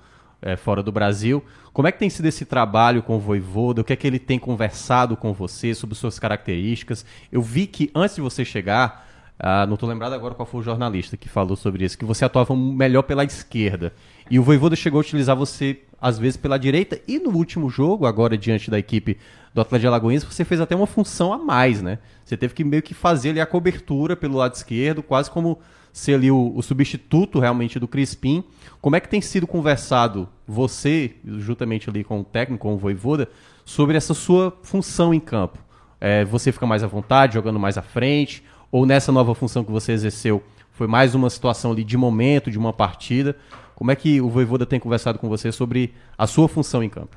é, fora do Brasil. Como é que tem sido esse trabalho com o Voivoda? O que é que ele tem conversado com você sobre suas características? Eu vi que antes de você chegar, ah, não estou lembrado agora qual foi o jornalista que falou sobre isso, que você atuava melhor pela esquerda. E o Voivoda chegou a utilizar você, às vezes, pela direita. E no último jogo, agora diante da equipe do Atlético de Alagoas, você fez até uma função a mais, né? Você teve que meio que fazer ali a cobertura pelo lado esquerdo, quase como ser ali o, o substituto realmente do Crispim. Como é que tem sido conversado você, juntamente ali com o técnico, com o Voivoda, sobre essa sua função em campo? É, você fica mais à vontade, jogando mais à frente? Ou nessa nova função que você exerceu, foi mais uma situação ali de momento, de uma partida? Como é que o Voivoda tem conversado com você sobre a sua função em campo?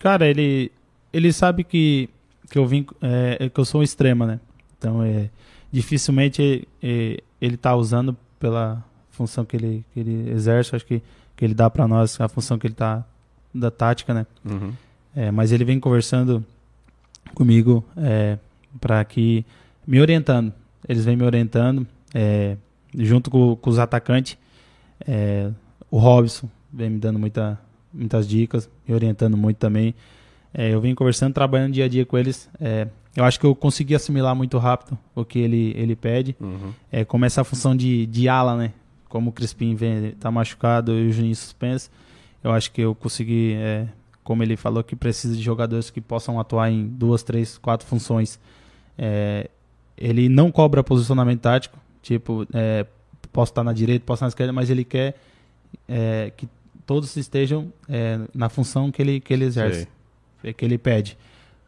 Cara, ele, ele sabe que, que eu vim, é, que eu sou um extrema, né? Então, é, dificilmente é, ele tá usando pela função que ele, que ele exerce, acho que, que ele dá para nós, a função que ele tá da tática, né? Uhum. É, mas ele vem conversando comigo é, para que me orientando. Eles vêm me orientando é, junto com, com os atacantes. É, o Robson vem me dando muita, muitas dicas, me orientando muito também. É, eu venho conversando, trabalhando dia a dia com eles. Eu acho que eu consegui assimilar muito rápido o que ele, ele pede. Uhum. É, como essa função de, de ala, né? Como o Crispim vem, tá machucado e o Juninho suspenso. Eu acho que eu consegui, é, como ele falou, que precisa de jogadores que possam atuar em duas, três, quatro funções. É, ele não cobra posicionamento tático, tipo, é, posso estar na direita, posso estar na esquerda, mas ele quer é, que todos estejam é, na função que ele, que ele exerce, que ele pede.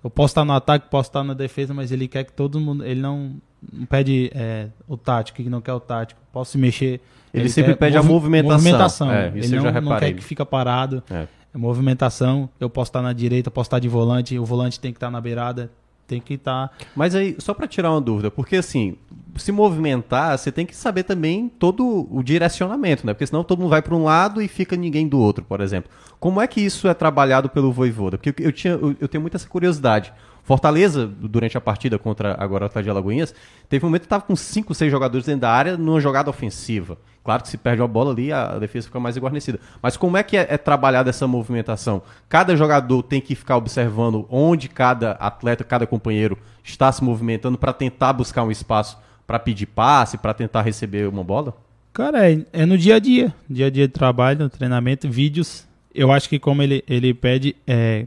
Eu posso estar no ataque, posso estar na defesa, mas ele quer que todo mundo. Ele não, não pede é, o tático, que não quer o tático. Posso se mexer. Ele sempre quer pede a movimentação. movimentação. É, ele não, não quer que fica parado. É. É movimentação. Eu posso estar na direita, posso estar de volante. O volante tem que estar na beirada. Tem que estar. Mas aí, só para tirar uma dúvida, porque assim, se movimentar, você tem que saber também todo o direcionamento, né? Porque senão todo mundo vai para um lado e fica ninguém do outro, por exemplo. Como é que isso é trabalhado pelo Voivoda? Porque eu, tinha, eu, eu tenho muita essa curiosidade. Fortaleza, durante a partida contra agora o Atlético de Alagoinhas, teve um momento que estava com 5, 6 jogadores dentro da área numa jogada ofensiva. Claro que se perde uma bola ali, a defesa fica mais guarnecida. Mas como é que é, é trabalhada essa movimentação? Cada jogador tem que ficar observando onde cada atleta, cada companheiro está se movimentando para tentar buscar um espaço para pedir passe, para tentar receber uma bola? Cara, é, é no dia a dia. Dia a dia de trabalho, no treinamento, vídeos. Eu acho que como ele, ele pede é,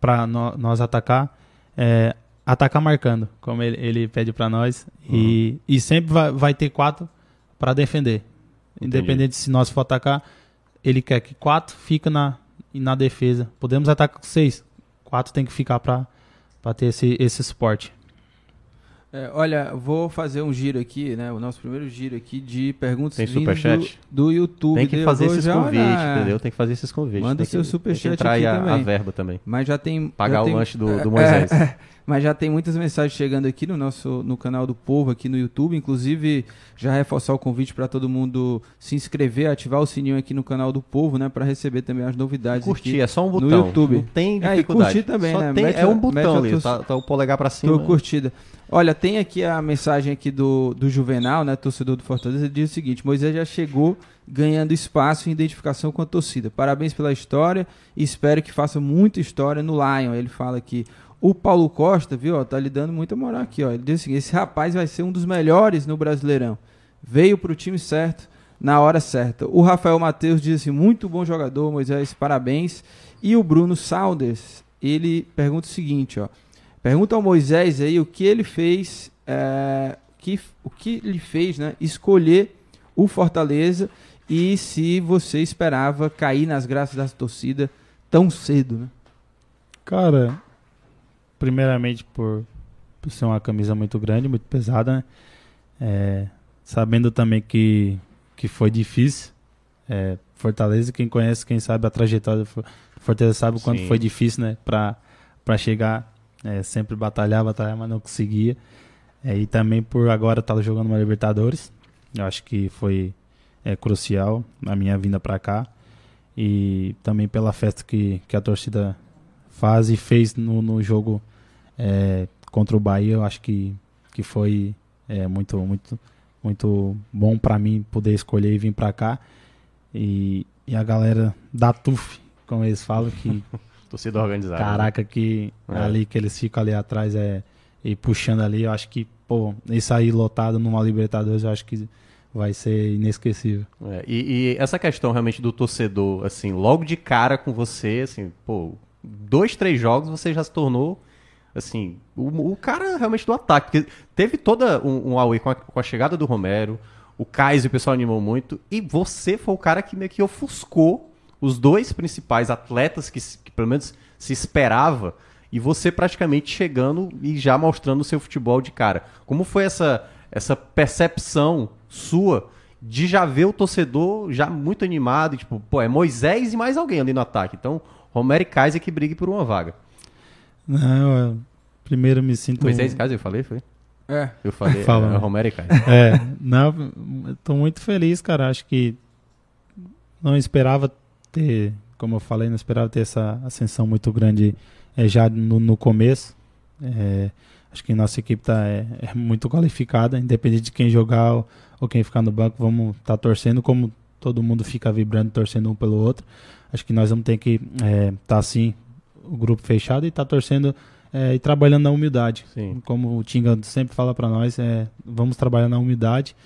para nós atacar, é, atacar marcando, como ele, ele pede para nós. E, e sempre vai, vai ter quatro para defender. Entendi. Independente se nós for atacar, ele quer que quatro fica na, na defesa. Podemos atacar com seis. Quatro tem que ficar para ter esse, esse suporte. É, olha, vou fazer um giro aqui, né? O nosso primeiro giro aqui de perguntas Tem superchat? do, do YouTube. Tem que fazer esses convites, olhar. entendeu? Tem que fazer esses convites. Manda tem seu que, superchat tem que entrar aí aqui a, a também. verba também. Mas já tem. Pagar já o tem- lanche do, do é, Moisés. é, mas já tem muitas mensagens chegando aqui no nosso no canal do Povo, aqui no YouTube. Inclusive, já reforçar o convite para todo mundo se inscrever, ativar o sininho aqui no canal do Povo, né? Para receber também as novidades. Curtir, aqui. é só um no botão. YouTube. Não tem É, e dificuldade. curtir também, Só né? tem- Mete é um botão ali, tua- tá, tá o polegar pra cima. Tô curtida. Olha, tem aqui a mensagem aqui do, do Juvenal, né, torcedor do Fortaleza, ele diz o seguinte: Moisés já chegou ganhando espaço e identificação com a torcida. Parabéns pela história e espero que faça muita história no Lion. Ele fala aqui. O Paulo Costa, viu, ó, tá lhe dando muita moral aqui, ó. Ele diz assim: esse rapaz vai ser um dos melhores no Brasileirão. Veio pro time certo, na hora certa. O Rafael Matheus diz assim: muito bom jogador, Moisés, parabéns. E o Bruno Saunders, ele pergunta o seguinte, ó. Pergunta ao Moisés aí o que ele fez, é, que, o que ele fez, né? Escolher o Fortaleza e se você esperava cair nas graças da torcida tão cedo, né? Cara, primeiramente por, por ser uma camisa muito grande, muito pesada, né? É, sabendo também que, que foi difícil. É, Fortaleza, quem conhece, quem sabe a trajetória do For- Fortaleza sabe o quanto Sim. foi difícil, né? Pra, pra chegar, é, sempre batalhar, batalhar, mas não conseguia. É, e também por agora estar jogando uma Libertadores. Eu acho que foi é, crucial a minha vinda pra cá. E também pela festa que, que a torcida faz e fez no, no jogo é, contra o Bahia, eu acho que, que foi é, muito, muito, muito bom para mim poder escolher e vir para cá. E, e a galera da TUF, como eles falam, que Torcida organizada. caraca, que É. ali que eles ficam ali atrás é, e puxando ali, eu acho que, pô, isso aí lotado numa Libertadores, eu acho que vai ser inesquecível. É, e, e essa questão realmente do torcedor, assim, logo de cara com você, assim, pô, dois, três jogos você já se tornou, assim, o, o cara realmente do ataque. Teve toda um, um away com a, com a chegada do Romero, o Kaiser, o pessoal animou muito, e você foi o cara que meio que ofuscou os dois principais atletas que, que pelo menos se esperava, e você praticamente chegando e já mostrando o seu futebol de cara. Como foi essa, essa percepção sua de já ver o torcedor já muito animado, tipo, pô, é Moisés e mais alguém ali no ataque. Então, Romero e Kaiser que brigue por uma vaga. Não, eu primeiro me sinto... Moisés e Kaiser, eu falei, foi? É. Eu falei, Fala, é? Romero e Kaiser. É, não, eu tô muito feliz, cara. Acho que não esperava ter, como eu falei, não esperava ter essa ascensão muito grande é, já no, no começo. É, acho que nossa equipe tá, é, é muito qualificada, independente de quem jogar ou, ou quem ficar no banco, vamos estar torcendo como todo mundo fica vibrando, torcendo um pelo outro. Acho que nós vamos ter que estar assim, o grupo fechado e estar torcendo é, e trabalhando na humildade. Sim. Como o Tinga sempre fala para nós, é, vamos trabalhar na humildade,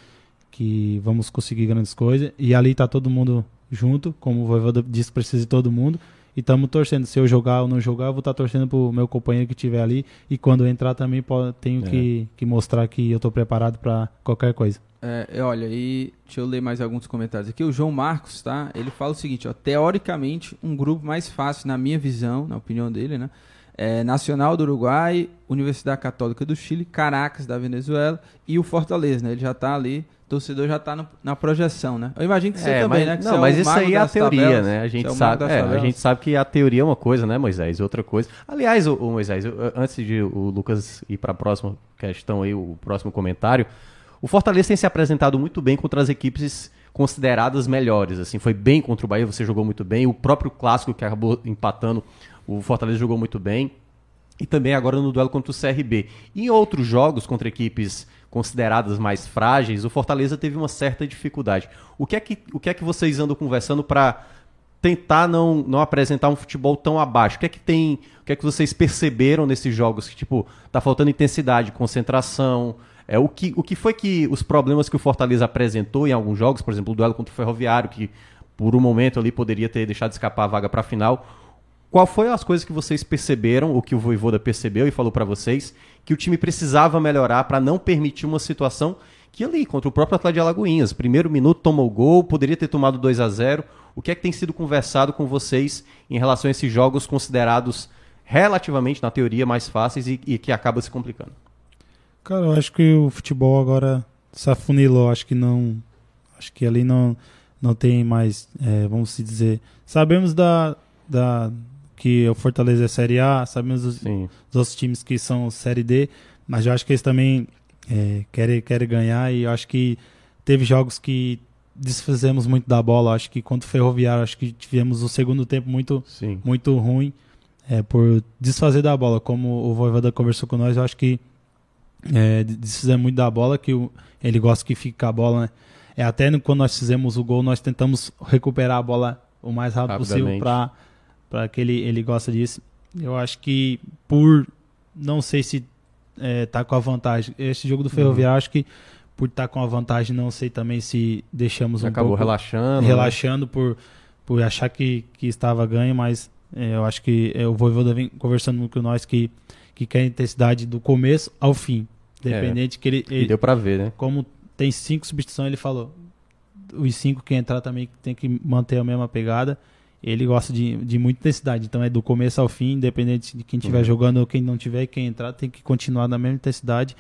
que vamos conseguir grandes coisas. E ali tá todo mundo junto, como o Voivoda disse, precisa de todo mundo. E estamos torcendo. Se eu jogar ou não jogar, eu vou estar torcendo pro meu companheiro que estiver ali. E quando eu entrar também, po- tenho É. que, que mostrar que eu tô preparado para qualquer coisa. É, é, olha, e deixa eu ler mais alguns comentários aqui. O João Marcos, tá? Ele fala o seguinte, ó. Teoricamente, um grupo mais fácil, na minha visão, na opinião dele, né? É Nacional do Uruguai, Universidade Católica do Chile, Caracas da Venezuela e o Fortaleza, né? Ele já tá ali, torcedor já tá no- na projeção, né? Eu imagino que você É, também, mas, né? Que não, você mas o isso aí é a teoria, tabelas. né? A gente, é sabe, é, a gente sabe que a teoria é uma coisa, né, Moisés? Outra coisa. Aliás, o, Moisés, eu- antes de o Lucas ir para a próxima questão aí, o próximo comentário, o Fortaleza tem se apresentado muito bem contra as equipes consideradas melhores. Assim, foi bem contra o Bahia, você jogou muito bem. O próprio clássico que acabou empatando, o Fortaleza jogou muito bem. E também agora no duelo contra o CRB. Em outros jogos contra equipes consideradas mais frágeis, o Fortaleza teve uma certa dificuldade. O que é que, o que, é que vocês andam conversando para tentar não, não apresentar um futebol tão abaixo? O que é que tem, o que é que vocês perceberam nesses jogos que tipo tá faltando intensidade, concentração? É o que, o que foi que os problemas que o Fortaleza apresentou em alguns jogos, por exemplo, o duelo contra o Ferroviário, que por um momento ali poderia ter deixado escapar a vaga para a final. Qual foi as coisas que vocês perceberam, o que o Voivoda percebeu e falou para vocês, que o time precisava melhorar para não permitir uma situação que ali, contra o próprio Atlético de Alagoinhas, primeiro minuto tomou gol, poderia ter tomado 2 a 0 O que é que tem sido conversado com vocês em relação a esses jogos considerados relativamente, na teoria, mais fáceis e, e que acaba se complicando? Cara, eu acho que o futebol agora se afunilou. Acho que não. Acho que ali não, não tem mais, é, vamos se dizer. Sabemos da, da que o Fortaleza é Série A, sabemos Sim. dos outros times que são Série D, mas eu acho que eles também é, querem, querem ganhar e eu acho que teve jogos que desfizemos muito da bola. Acho que contra o Ferroviário, acho que tivemos o segundo tempo muito Sim. muito ruim é, por desfazer da bola. Como o Voivoda conversou com nós, eu acho que é, desfizemos muito da bola, que o- ele gosta que fique com a bola, né? É, até quando nós fizemos o gol, nós tentamos recuperar a bola o mais rápido possível Rapidamente. Para que ele, ele gosta disso. Eu acho que por não sei se é, tá com a vantagem. Esse jogo do Uhum. Ferroviário, acho que por estar com a vantagem, não sei também se deixamos um Acabou pouco relaxando. né? relaxando por, por achar que, que estava ganho, mas é, eu acho que é, o Voivoda vem conversando com nós que, que quer intensidade do começo ao fim. Independente que ele, ele- deu pra ver, né? como tem cinco substituições, ele falou, os cinco que entrar também tem que manter a mesma pegada. Ele gosta de, de muita intensidade, então é do começo ao fim, independente de quem estiver Uhum. jogando ou quem não tiver, quem entrar tem que continuar na mesma intensidade.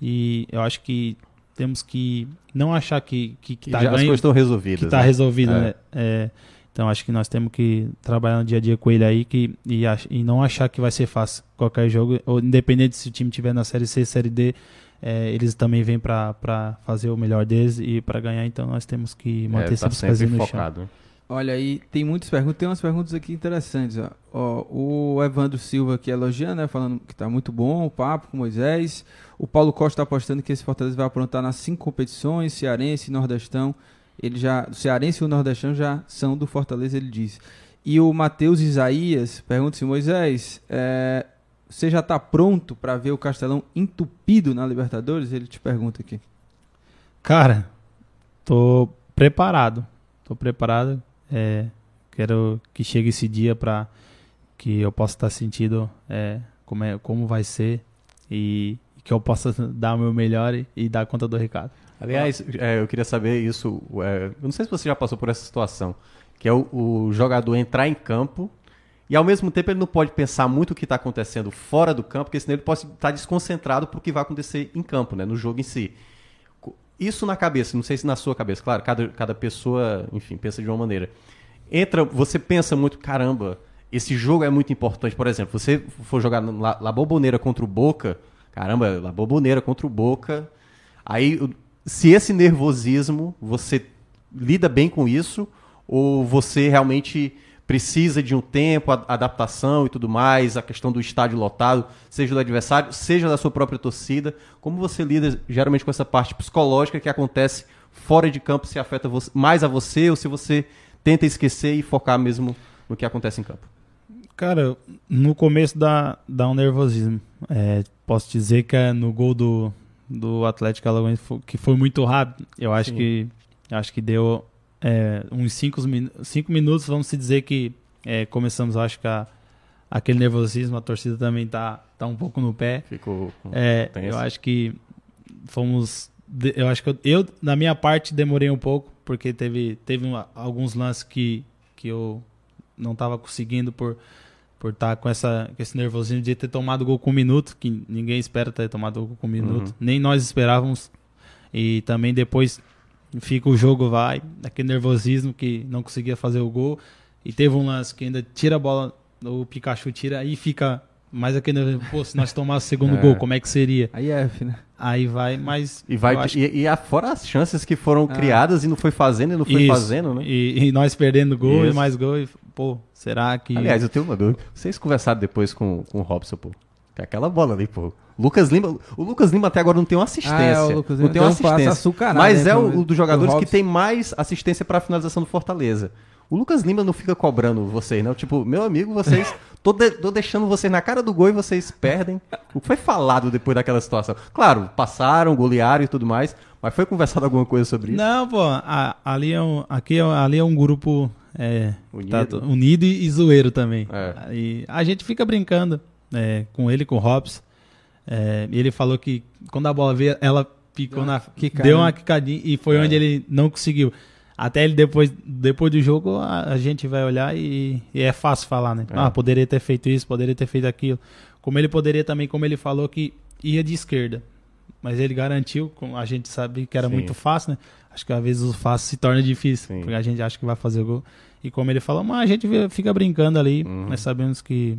E eu acho que temos que não achar que, que, que Que tá já as ganho, coisas estão resolvidas. que está né? resolvido, É. né? É, então acho que nós temos que trabalhar no dia a dia com ele aí que, e, e não achar que vai ser fácil qualquer jogo, ou independente se o time tiver na série C, série D, é, eles também vêm para fazer o melhor deles e para ganhar, então nós temos que manter É, tá sempre os no chão. focado. né? Olha aí, tem muitas perguntas, tem umas perguntas aqui interessantes. Ó. Ó, o Evandro Silva aqui elogiando, né? Falando que tá muito bom o papo com Moisés. O Paulo Costa tá apostando que esse Fortaleza vai aprontar nas cinco competições, Cearense e Nordestão. Ele já, o Cearense e o Nordestão já são do Fortaleza, ele diz. E o Matheus Isaías pergunta se Moisés, é, você já tá pronto para ver o Castelão entupido na Libertadores? Ele te pergunta aqui. Cara, tô preparado, tô preparado. É, quero que chegue esse dia para que eu possa estar sentindo é, como, é, como vai ser e que eu possa dar o meu melhor e, e dar conta do recado. Aliás, é, eu queria saber isso. é, eu não sei se você já passou por essa situação, que é o, o jogador entrar em campo e ao mesmo tempo ele não pode pensar muito o que está acontecendo fora do campo, porque senão ele pode estar desconcentrado para o que vai acontecer em campo, né, no jogo em si. Isso na cabeça, não sei se na sua cabeça, claro, cada, cada pessoa, enfim, pensa de uma maneira. Entra, você pensa muito, caramba, esse jogo é muito importante. Por exemplo, você for jogar La, La Boboneira contra o Boca, caramba, La Boboneira contra o Boca, aí se esse nervosismo, você lida bem com isso, ou você realmente precisa de um tempo, a- adaptação e tudo mais, a questão do estádio lotado, seja do adversário, seja da sua própria torcida, como você lida geralmente com essa parte psicológica que acontece fora de campo, se afeta você- mais a você, ou se você tenta esquecer e focar mesmo no que acontece em campo? Cara, no começo dá, dá um nervosismo. É, posso dizer que é no gol do, do Atlético Alagoas, que foi muito rápido. Eu acho Sim. que acho que deu é, uns 5 cinco minutos, vamos se dizer que é, começamos, acho que a- aquele nervosismo, a torcida também tá, tá um pouco no pé. Ficou. É, eu acho que fomos. Eu acho que eu, eu, na minha parte, demorei um pouco, porque teve, teve um- alguns lances que, que eu não estava conseguindo por por estar com, essa, com esse nervosismo de ter tomado gol com um minuto, que ninguém espera ter tomado gol com um minuto, Uhum. nem nós esperávamos. E também depois fica o jogo, vai, aquele nervosismo que não conseguia fazer o gol. E teve um lance que ainda tira a bola, o Pikachu tira, aí fica mais aquele nervosismo, pô, se nós tomássemos o segundo É. gol, como é que seria? Aí é F, né? Aí vai, mas. E, vai, acho e, e a- fora as chances que foram Ah. criadas e não foi fazendo e não foi Isso. fazendo, né? E, e nós perdendo gol Isso. e mais gol, e, pô, será que. Aliás, eu tenho uma dúvida. Vocês conversaram depois com, com o Robson, pô. É aquela bola ali, pô. Lucas Lima, o Lucas Lima até agora não tem uma assistência. Ah, é, não tem uma tem um passe assistência. Mas né, é o, o dos jogadores que tem mais assistência pra finalização do Fortaleza. O Lucas Lima não fica cobrando vocês, não. Tipo, meu amigo, vocês. tô, de- tô deixando vocês na cara do gol e vocês perdem. O que foi falado depois daquela situação? Claro, passaram, golearam e tudo mais. Mas foi conversado alguma coisa sobre isso? Não, pô, a- ali é um, aqui é, ali é um grupo é, Unido. tá unido e, e zoeiro também. É. E a gente fica brincando é, com ele, com o Hobbs. É, ele falou que quando a bola veio, ela ficou na. quicada, Deu uma quicadinha e foi É. onde ele não conseguiu. Até ele depois, depois do jogo, a, a gente vai olhar e, e é fácil falar, né? É. Ah, poderia ter feito isso, poderia ter feito aquilo. Como ele poderia também, como ele falou que ia de esquerda. mas ele garantiu, com- a gente sabe que era Sim. muito fácil, né? Acho que às vezes o fácil se torna difícil, Sim. porque a gente acha que vai fazer o gol. E como ele falou, mas a gente fica brincando ali, Uhum. nós sabemos que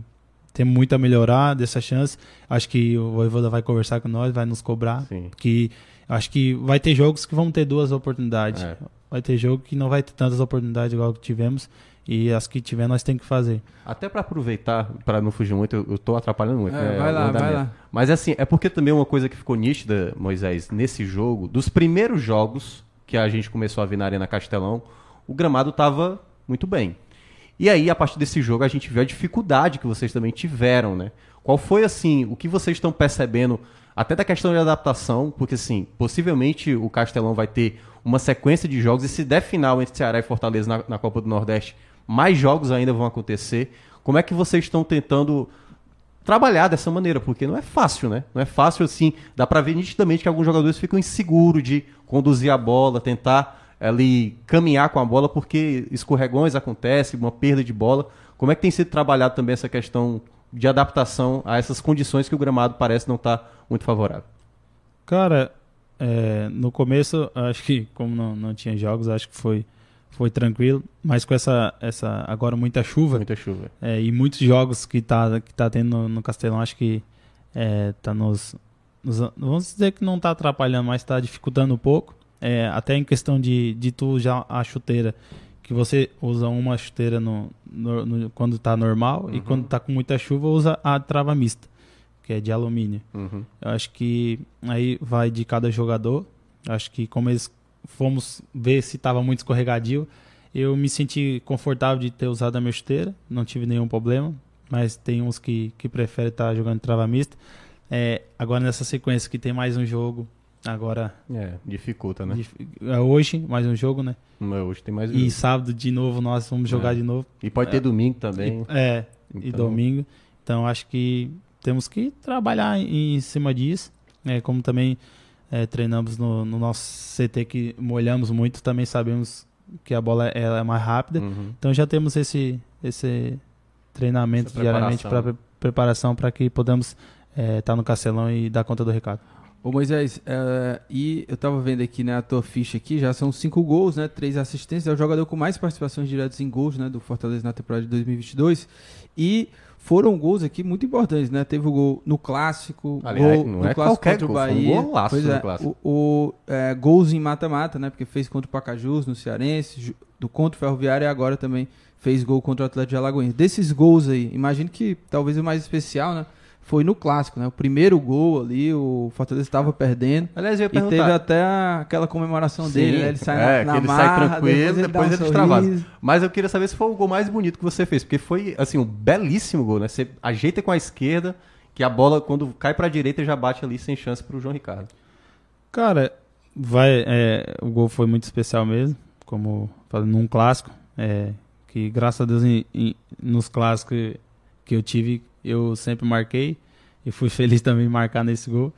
tem muito a melhorar dessa chance. Acho que o Voivoda vai conversar com nós, vai nos cobrar, Sim. que acho que vai ter jogos que vão ter duas oportunidades. É. Vai ter jogo que não vai ter tantas oportunidades igual que tivemos. E as que tiver, nós temos que fazer. Até pra aproveitar, pra não fugir muito, eu, eu tô atrapalhando muito. É, né, vai lá, vai lá. Mas assim, é porque também uma coisa que ficou nítida, Moisés, nesse jogo, dos primeiros jogos que a gente começou a ver na Arena Castelão, o gramado tava muito bem. E aí, a partir desse jogo, a gente viu a dificuldade que vocês também tiveram, né? Qual foi, assim, o que vocês estão percebendo, até da questão de adaptação, porque, assim, possivelmente o Castelão vai ter uma sequência de jogos, e se der final entre Ceará e Fortaleza na, na Copa do Nordeste, mais jogos ainda vão acontecer. Como é que vocês estão tentando trabalhar dessa maneira, porque não é fácil, né? Não é fácil assim, dá pra ver nitidamente que alguns jogadores ficam inseguros de conduzir a bola, tentar ali caminhar com a bola, porque escorregões acontecem, uma perda de bola. Como é que tem sido trabalhado também essa questão de adaptação a essas condições que o gramado parece não estar muito favorável? Cara, é, no começo, acho que como não, não tinha jogos, acho que foi, foi tranquilo. Mas com essa, essa agora muita chuva Muita chuva. é, e muitos jogos que tá, que tá tendo no, no Castelão, acho que é, tá nos, nos- Vamos dizer que não tá atrapalhando, mas tá dificultando um pouco. É, até em questão de, de tu já a chuteira, que você usa uma chuteira no, no- no- quando tá normal e Uhum. quando tá com muita chuva usa a trava mista, que é de alumínio. Uhum. Eu acho que aí vai de cada jogador. Eu Acho que como eles fomos ver se estava muito escorregadio, eu me senti confortável de ter usado a minha chuteira, não tive nenhum problema. Mas tem uns que, que preferem estar jogando trava mista. É, agora nessa sequência que tem mais um jogo, agora É, dificulta, né? dif- é hoje mais um jogo, né? Mas Hoje tem mais um E jogo. sábado de novo nós vamos jogar É. de novo. E pode ter domingo também. É, e Então, domingo. Então acho que temos que trabalhar em, cima disso. É, como também é, treinamos no, no nosso CT que molhamos muito, também sabemos que a bola ela é mais rápida. uhum. Então já temos esse, esse treinamento Essa diariamente para preparação para que podamos estar no Castelão e dar conta do recado. Ô Moisés, é, e eu tava vendo aqui na tua ficha aqui, já são cinco gols, né? Três assistências, é o jogador com mais participações diretas em gols, né? Do Fortaleza na temporada de 2022. E foram gols aqui muito importantes, né? Teve o gol no clássico, Aliás, gol não no é clássico qualquer contra o gol, foi um Bahia. golaço pois no é, clássico. O, o, é, gols em mata-mata, né? Porque fez contra o Pacajus no Cearense, do contra o Ferroviário e agora também fez gol contra o Atlético de Alagoinhas. Desses gols aí, imagino que talvez o mais especial, né? Foi no clássico, né? O primeiro gol ali, o Fortaleza estava perdendo. Aliás, eu ia E teve perguntar. até a- aquela comemoração Sim, dele, né? Ele sai é, na, que na ele sai marra, tranquilo, depois, depois ele ele dá um sorriso. Mas eu queria saber se foi o gol mais bonito que você fez, porque foi, assim, um belíssimo gol, né? Você ajeita com a esquerda, que a bola, quando cai pra direita, já bate ali sem chance pro João Ricardo. Cara, vai, é, o gol foi muito especial mesmo, como num clássico, é, que graças a Deus em- em- nos clássicos que eu tive, eu sempre marquei e fui feliz também em marcar nesse gol.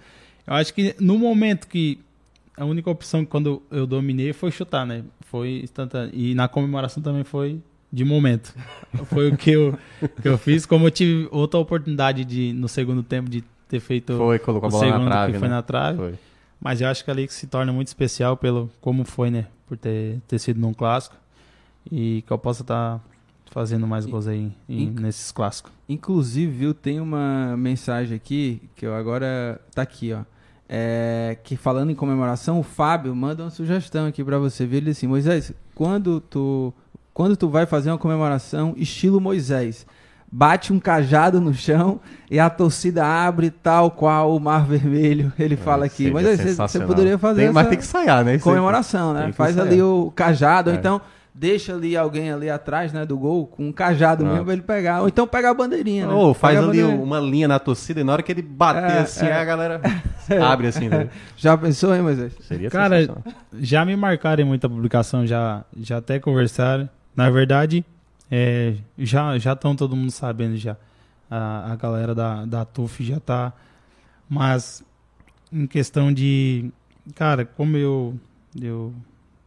Eu acho que no momento que a única opção quando eu dominei foi chutar, né? Foi instantâneo. E na comemoração também foi de momento. Foi o que eu, que eu fiz. Como eu tive outra oportunidade de no segundo tempo de ter feito Foi, colocou a o bola na segundo trave, que foi né? na trave. Foi. Mas eu acho que ali que se torna muito especial pelo como foi, né? Por ter, ter sido num clássico. E que eu possa estar fazendo mais gols aí em- nesses clássicos. Inclusive, viu, tem uma mensagem aqui, que eu agora. Tá aqui, ó. É, que falando em comemoração, o Fábio manda uma sugestão aqui pra você. Viu ele assim, Moisés, quando tu, quando tu vai fazer uma comemoração estilo Moisés, bate um cajado no chão e a torcida abre tal qual o Mar Vermelho. Ele fala aqui. Moisés, você- poderia fazer Tem- essa Mas tem que ensaiar, né? Isso comemoração, né? tem que Faz ensaiar. ali o cajado, ou É. então deixa ali alguém ali atrás, né, do gol, com um cajado Pronto. mesmo pra ele pegar. Ou então pega a bandeirinha, né? Ou faz Pega ali uma linha na torcida e na hora que ele bater É, assim, é. a galera abre assim, né? Já pensou, hein, Moisés? Seria Cara. Já me marcaram em muita publicação, já, já até conversaram. Na verdade, é, já já estão todo mundo sabendo já. A, a galera da, da TUF já tá. Mas em questão de. Cara, como eu, eu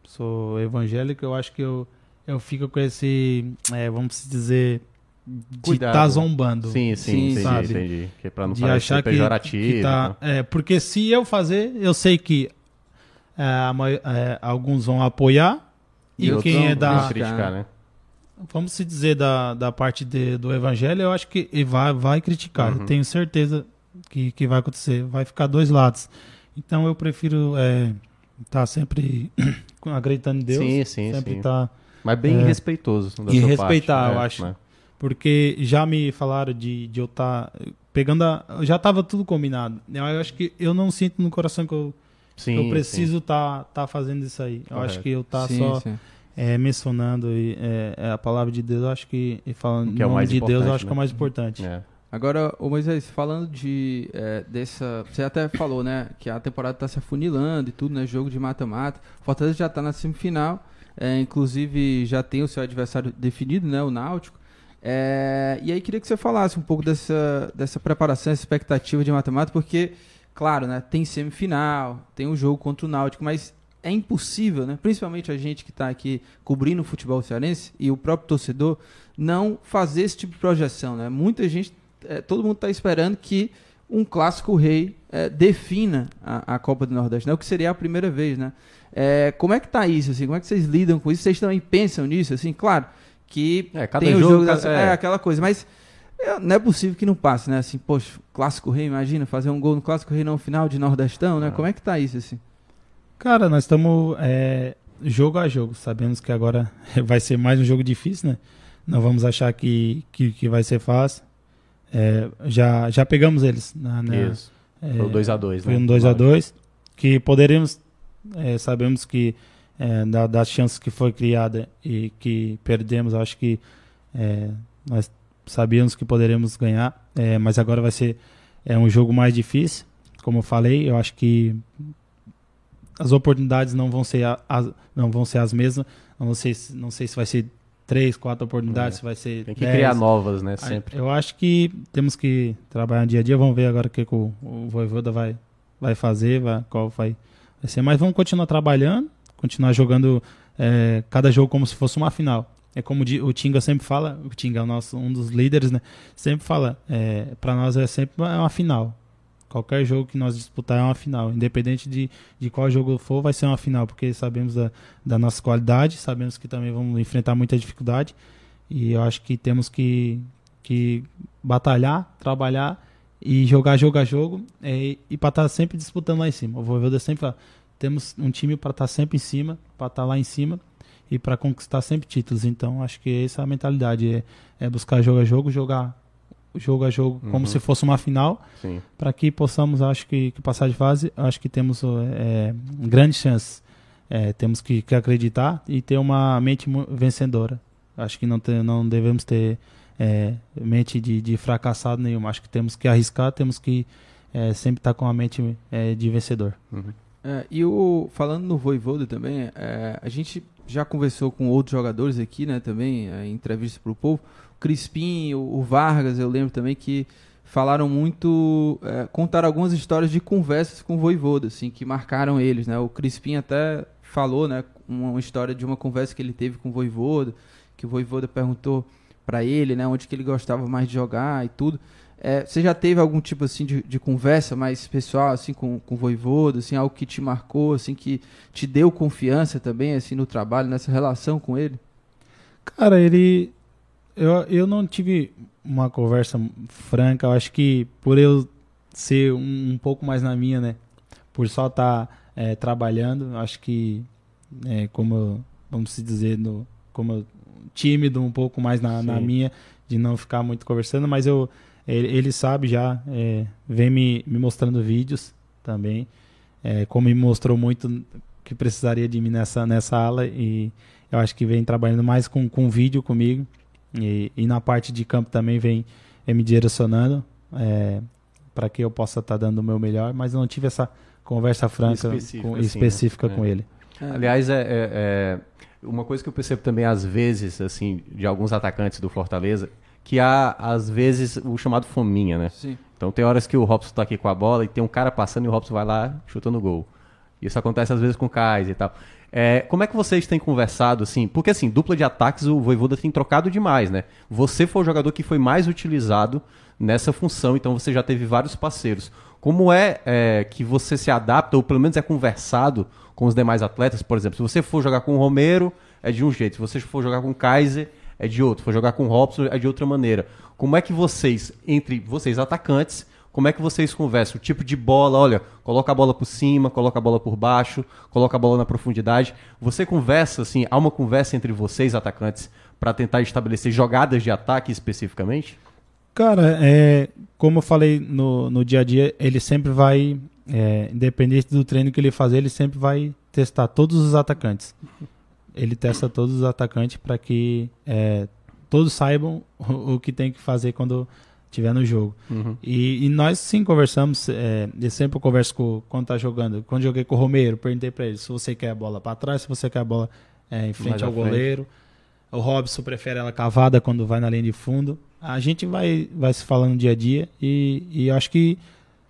sou evangélico, eu acho que eu, eu fico com esse. é, vamos dizer. de Cuidado. tá zombando. Sim, Sim, sim, entendi, sabe? entendi. Que é pra não de achar que, pejorativo. que tá, né? é, porque se eu fazer, eu sei que é, é, alguns vão apoiar e, outros quem é da, criticar. né? vamos se dizer da, da parte de- do evangelho, eu acho que e vai, vai criticar. Uhum. Tenho certeza que, que vai acontecer. Vai ficar dois lados. Então eu prefiro estar sempre acreditando em Deus. sim, sim, sempre sim. tá Mas bem É. respeitoso. da E respeitar, parte, eu né? acho. Né? porque já me falaram de, de eu estar pegando a, já estava tudo combinado. Eu acho que eu não sinto no coração que eu, Sim, eu preciso estar tá, fazendo isso aí. Eu acho Correto. que eu tá Sim, só sim. é, mencionando e, é, é a palavra de Deus, eu acho que e falando O que é nome mais de Deus, eu importante, acho que é né? o mais importante. É. Agora, ô Moisés, falando de é, dessa. Você até falou, né? Que a temporada tá se afunilando e tudo, né? Jogo de mata-mata. Fortaleza já tá na semifinal. é, inclusive já tem o seu adversário definido, né? O Náutico. É, e aí queria que você falasse um pouco dessa, dessa preparação, essa expectativa de mata-mata, porque, claro, né? Tem semifinal, tem um jogo contra o Náutico, mas é impossível, né? Principalmente a gente que está aqui cobrindo o futebol cearense e o próprio torcedor não fazer esse tipo de projeção, né? Muita gente, é, todo mundo está esperando que um clássico rei é, defina a, a Copa do Nordeste, né? O que seria a primeira vez, né? É, como é que tá isso, assim? Como é que vocês lidam com isso? Vocês também pensam nisso, assim? Claro que É, cada tem o jogo, jogo, cada- da- é. é aquela coisa, mas é, não é possível que não passe, né? Assim, poxa, clássico rei, imagina fazer um gol no clássico rei no final de Nordestão, né? É. Como é que tá isso, assim? Cara, nós estamos é, jogo a jogo. Sabemos que agora vai ser mais um jogo difícil, né? Não vamos achar que, que, que vai ser fácil. É, já, já pegamos eles. Na, na- Isso. é, Foi o 2x2, Foi né? um 2x2. Que poderemos. é, sabemos que é, da- das chances que foi criada e que perdemos, acho que é, nós sabíamos que poderemos ganhar. é, mas agora vai ser é, um jogo mais difícil. Como eu falei, eu acho que as oportunidades não vão ser, a- as, não vão ser as mesmas. Não sei, se- não sei se vai ser três, quatro oportunidades, É. vai ser Tem que dez. criar novas, né? Sempre. Eu acho que temos que trabalhar dia a dia. Vamos ver agora o que, que o, o Voivoda vai, vai fazer, vai, qual vai, vai ser. Mas vamos continuar trabalhando, continuar jogando é, cada jogo como se fosse uma final. É como o Tinga sempre fala, o Tinga é o nosso, um dos líderes, né? Sempre fala, é, para nós é sempre uma, uma final. Qualquer jogo que nós disputar é uma final. Independente de, de qual jogo for, vai ser uma final, porque sabemos da, da nossa qualidade, sabemos que também vamos enfrentar muita dificuldade. E eu acho que temos que, que batalhar, trabalhar e jogar jogo a jogo é, e para estar sempre disputando lá em cima. O Voivoda sempre fala, temos um time para estar sempre em cima, para estar lá em cima e para conquistar sempre títulos. Então acho que essa é a mentalidade, é, é buscar jogo a jogo, jogar jogo a jogo Uhum. como se fosse uma final, para que possamos, acho que, que passar de fase, acho que temos é, grandes chances. É, temos que, que acreditar e ter uma mente vencedora. Acho que não, te- não devemos ter é, mente de, de fracassado nenhum. Acho que temos que arriscar, temos que é, sempre estar com a mente é, de vencedor. Uhum. É, e o, falando no Voivoda também, é, a gente já conversou com outros jogadores aqui, né, também, é, em entrevista pro povo. Crispim, o, o Vargas, eu lembro também que falaram muito, é, contaram algumas histórias de conversas com o Voivoda, assim, que marcaram eles, né. O Crispim até falou, né, uma, uma história de uma conversa que ele teve com o Voivoda, que o Voivoda perguntou para ele, né, onde que ele gostava mais de jogar e tudo. É, você já teve algum tipo assim de, de conversa mais pessoal assim com, com o Voivoda, assim, algo que te marcou, assim, que te deu confiança também assim no trabalho, nessa relação com ele? Cara, ele. Eu, eu não tive uma conversa franca. Eu acho que por eu ser um, um pouco mais na minha, né? Por só estar trabalhando, eu acho que, é, como eu- vamos se dizer, no, como eu- tímido um pouco mais na, na minha, de não ficar muito conversando, mas eu ele, ele sabe já, é, vem me, me mostrando vídeos também, é, como me mostrou muito que precisaria de mim nessa, nessa ala e eu acho que vem trabalhando mais com, com vídeo comigo e, e na parte de campo também vem, me direcionando para que eu possa estar dando o meu melhor, mas eu não tive essa conversa franca Específica, com, assim, né? específica É. com ele. Aliás, é, é- é uma coisa que eu percebo também às vezes, assim, de alguns atacantes do Fortaleza, que há às vezes o chamado fominha, né? Sim. Então tem horas que o Robson tá aqui com a bola e tem um cara passando e o Robson vai lá chutando gol. Isso acontece às vezes com o Kais e tal. É, como é que vocês têm conversado, assim? Porque, assim, dupla de ataques o Voivoda tem trocado demais, né? Você foi o jogador que foi mais utilizado nessa função, então você já teve vários parceiros. Como é, é que você se adapta, ou pelo menos é conversado com os demais atletas? Por exemplo, se você for jogar com o Romero, é de um jeito. Se você for jogar com o Kaiser, é de outro. Se for jogar com o Robson, é de outra maneira. Como é que vocês, entre vocês atacantes, como é que vocês conversam? O tipo de bola, olha, coloca a bola por cima, coloca a bola por baixo, coloca a bola na profundidade. Você conversa, assim, há uma conversa entre vocês, atacantes, para tentar estabelecer jogadas de ataque especificamente? Cara, é, como eu falei no, no dia a dia, ele sempre vai, é, independente do treino que ele fazer, ele sempre vai testar todos os atacantes. Ele testa todos os atacantes para que é, todos saibam o, o, que tem que fazer quando estiver no jogo. Uhum. E, e, nós sim conversamos, é, eu sempre converso com, quando tá jogando. Quando joguei com o Romero, perguntei para ele se você quer a bola para trás, se você quer a bola é, em frente ao goleiro. Frente. O Robson prefere ela cavada quando vai na linha de fundo. A gente vai, vai se falando dia a dia e, e acho que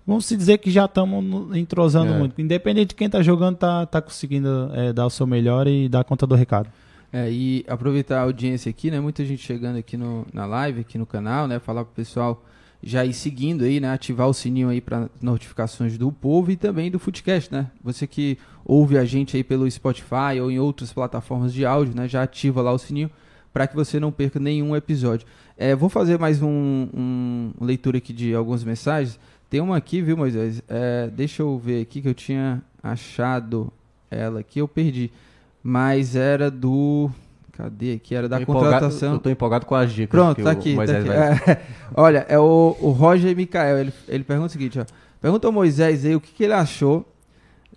vamos se dizer que já estamos entrosando é. muito. Independente de quem está jogando, tá, tá conseguindo é, dar o seu melhor e dar conta do recado. É, e aproveitar a audiência aqui, né? Muita gente chegando aqui no, na live, aqui no canal, né? Falar pro pessoal já ir seguindo aí, né? Ativar o sininho aí para notificações do povo e também do Footcast, né? Você que ouve a gente aí pelo Spotify ou em outras plataformas de áudio, né? Já ativa lá o sininho para que você não perca nenhum episódio. É, vou fazer mais um, um leitura aqui de algumas mensagens. Tem uma aqui, viu, Moisés? É, deixa eu ver aqui que eu tinha achado ela aqui, eu perdi. Mas era do. Cadê aqui? Era da contratação. eu tô empolgado com as dicas. Pronto, tá aqui. Tá aqui. É, olha, é o, o Roger Micael. Ele, ele pergunta o seguinte: ó, pergunta ao Moisés aí o que, que ele achou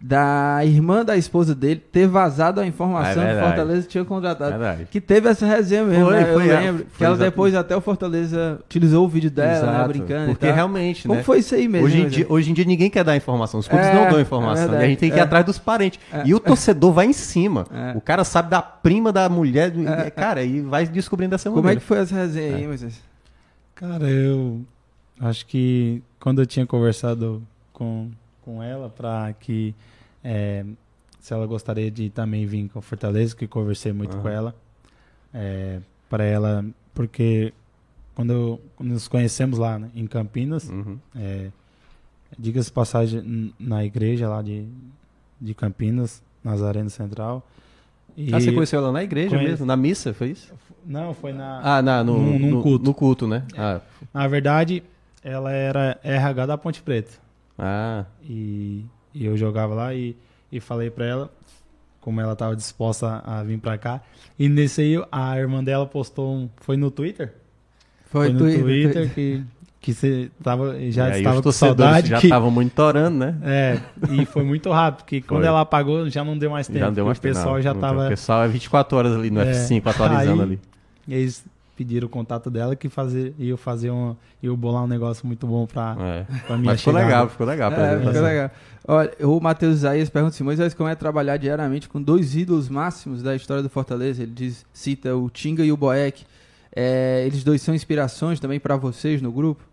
da irmã da esposa dele ter vazado a informação é que o Fortaleza tinha contratado. Verdade. Que teve essa resenha mesmo, foi, né? Eu foi, lembro. que ela depois até o Fortaleza utilizou o vídeo dela, né, brincando. Porque realmente, Como né? foi isso aí mesmo? Hoje em, dia, hoje em dia ninguém quer dar informação. Os clubes é, não dão informação. É e a gente tem que ir é. atrás dos parentes. É. E o torcedor vai em cima. É. O cara sabe da prima da mulher. cara, e vai descobrindo essa mulher. Como é que foi essa resenha aí, Moisés? Cara, eu acho que quando eu tinha conversado com, com ela para que é, se ela gostaria de também vir com Fortaleza, que conversei muito uhum. com ela. É, para ela, porque quando, eu, quando, nos conhecemos lá né, em Campinas, uhum. é, diga-se passagem na igreja lá de, de Campinas, Nazareno Central. E ah, você conheceu ela na igreja conhece... mesmo? Na missa, foi isso? Não, foi na. Ah, na, no, num, num culto. No culto, né? É. Ah. Na verdade, ela era RH da Ponte Preta. Ah. E e eu jogava lá e, e falei pra ela como ela estava disposta a vir pra cá. E nesse aí, a irmã dela postou um. Foi no Twitter? Foi, foi no Twitter, Twitter que, que você tava, já estava com saudade. Já estavam monitorando, né? É, e foi muito rápido, porque quando ela apagou já não deu mais tempo. Já não deu mais tempo. O pessoal não, já estava. O pessoal é 24 horas ali no é, F5 atualizando aí, ali. Eles pediram o contato dela que fazer, ia fazer um. ia bolar um negócio muito bom pra, é. pra minha Mas ficou chegada. legal, ficou legal. É, ficou legal. Olha, o Matheus Isaías pergunta assim, Moisés, como é trabalhar diariamente com dois ídolos máximos da história do Fortaleza? Ele diz, cita o Tinga e o Boeck. É, eles dois são inspirações também para vocês no grupo?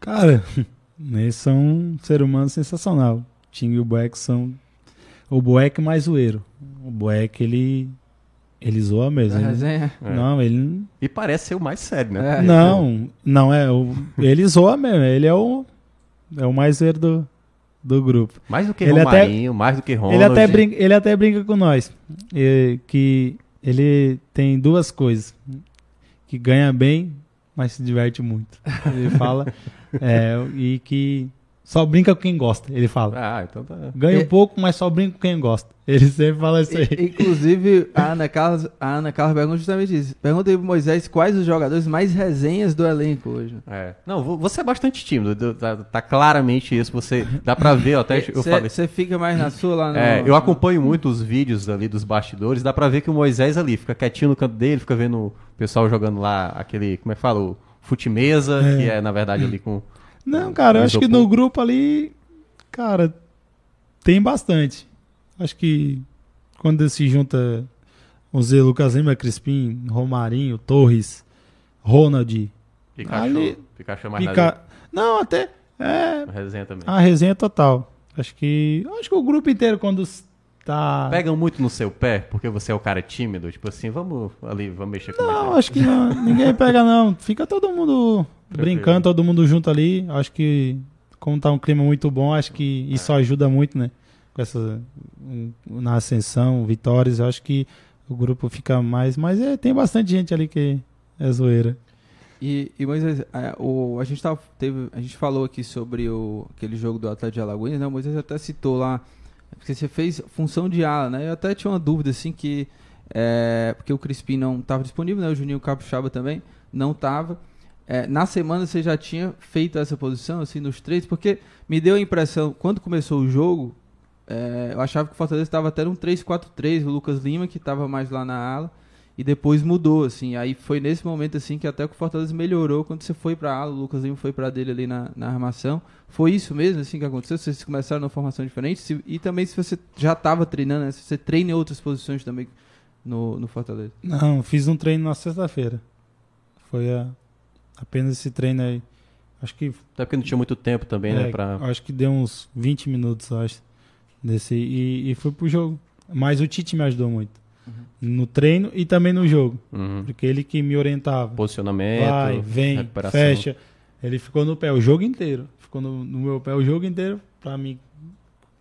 Cara, eles são um ser humano sensacional. Tinga e o Boeck são o Boeck mais zoeiro. O Boeck, ele ele zoa mesmo. Ele, resenha? É. Não, ele. E parece ser o mais sério, né? É. Não, não é. O, ele zoa mesmo. Ele é o. É o mais sério do, do grupo. Mais do que ele Romarinho, até, mais do que Ronald. Ele até brinca, ele até brinca com nós. E, que ele tem duas coisas. Que ganha bem, mas se diverte muito. Ele fala. é, e que só brinca com quem gosta, ele fala. Ah, então tá. Ganha um pouco, mas só brinca com quem gosta. Ele sempre fala isso aí. Inclusive, a Ana Carlos, a Ana Carlos pergunta justamente isso. Pergunta aí pro Moisés quais os jogadores mais resenhas do elenco hoje. É. Não, você é bastante tímido. Tá, tá claramente isso. Você dá pra ver, até eu cê, falei. Você fica mais na sua lá no, É, eu acompanho muito os vídeos ali dos bastidores. Dá pra ver que o Moisés ali fica quietinho no canto dele, fica vendo o pessoal jogando lá aquele, como é que fala? O fute-mesa, é. que é na verdade ali com não, cara, eu acho que no grupo ali, cara, tem bastante. Acho que quando se junta o Zé Lucas Lima, Crispim, Romarinho, Torres, Ronald. Pikachu. Ali, Pikachu é mais Pica... Não, até. É, a resenha também. A resenha total. Acho que. Acho que o grupo inteiro, quando tá. Pegam muito no seu pé, porque você é o cara tímido, tipo assim, vamos ali, vamos mexer com Não, acho que não, ninguém pega, não. Fica todo mundo brincando, todo mundo junto ali. Acho que, como tá um clima muito bom, acho que isso ajuda muito, né? Com essa. na ascensão, vitórias, eu acho que o grupo fica mais. Mas é, tem bastante gente ali que é zoeira. E, e Moisés, é, o, a, gente tava, teve, a gente falou aqui sobre o, aquele jogo do Atlético de Alagoas, né? O Moisés até citou lá, porque você fez função de ala, né? Eu até tinha uma dúvida, assim, que... É, porque o Crispim não estava disponível, né? O Juninho Capixaba também não estava. É, na semana você já tinha feito essa posição, assim, nos três, porque me deu a impressão, quando começou o jogo, é, eu achava que o Fortaleza estava até num 3-4-3, o Lucas Lima, que estava mais lá na ala, e depois mudou, assim. Aí foi nesse momento, assim, que até que o Fortaleza melhorou quando você foi pra ala, o Lucas Lima foi pra dele ali na, na armação. Foi isso mesmo, assim, que aconteceu? Vocês começaram numa formação diferente? Se- e também se você já estava treinando, né? Se você treina em outras posições também no, no Fortaleza. Não, fiz um treino na sexta-feira. Foi a- apenas esse treino aí. Acho que Até porque não tinha muito tempo também, É, né? Pra... Acho que deu uns 20 minutos, eu acho. Desse, e, e fui pro jogo. Mas o Tite me ajudou muito. No treino e também no jogo. Uhum. Porque ele que me orientava. Posicionamento, Vai, vem, fecha. Ele ficou no pé o jogo inteiro. Ficou no, no meu pé o jogo inteiro. Pra mim,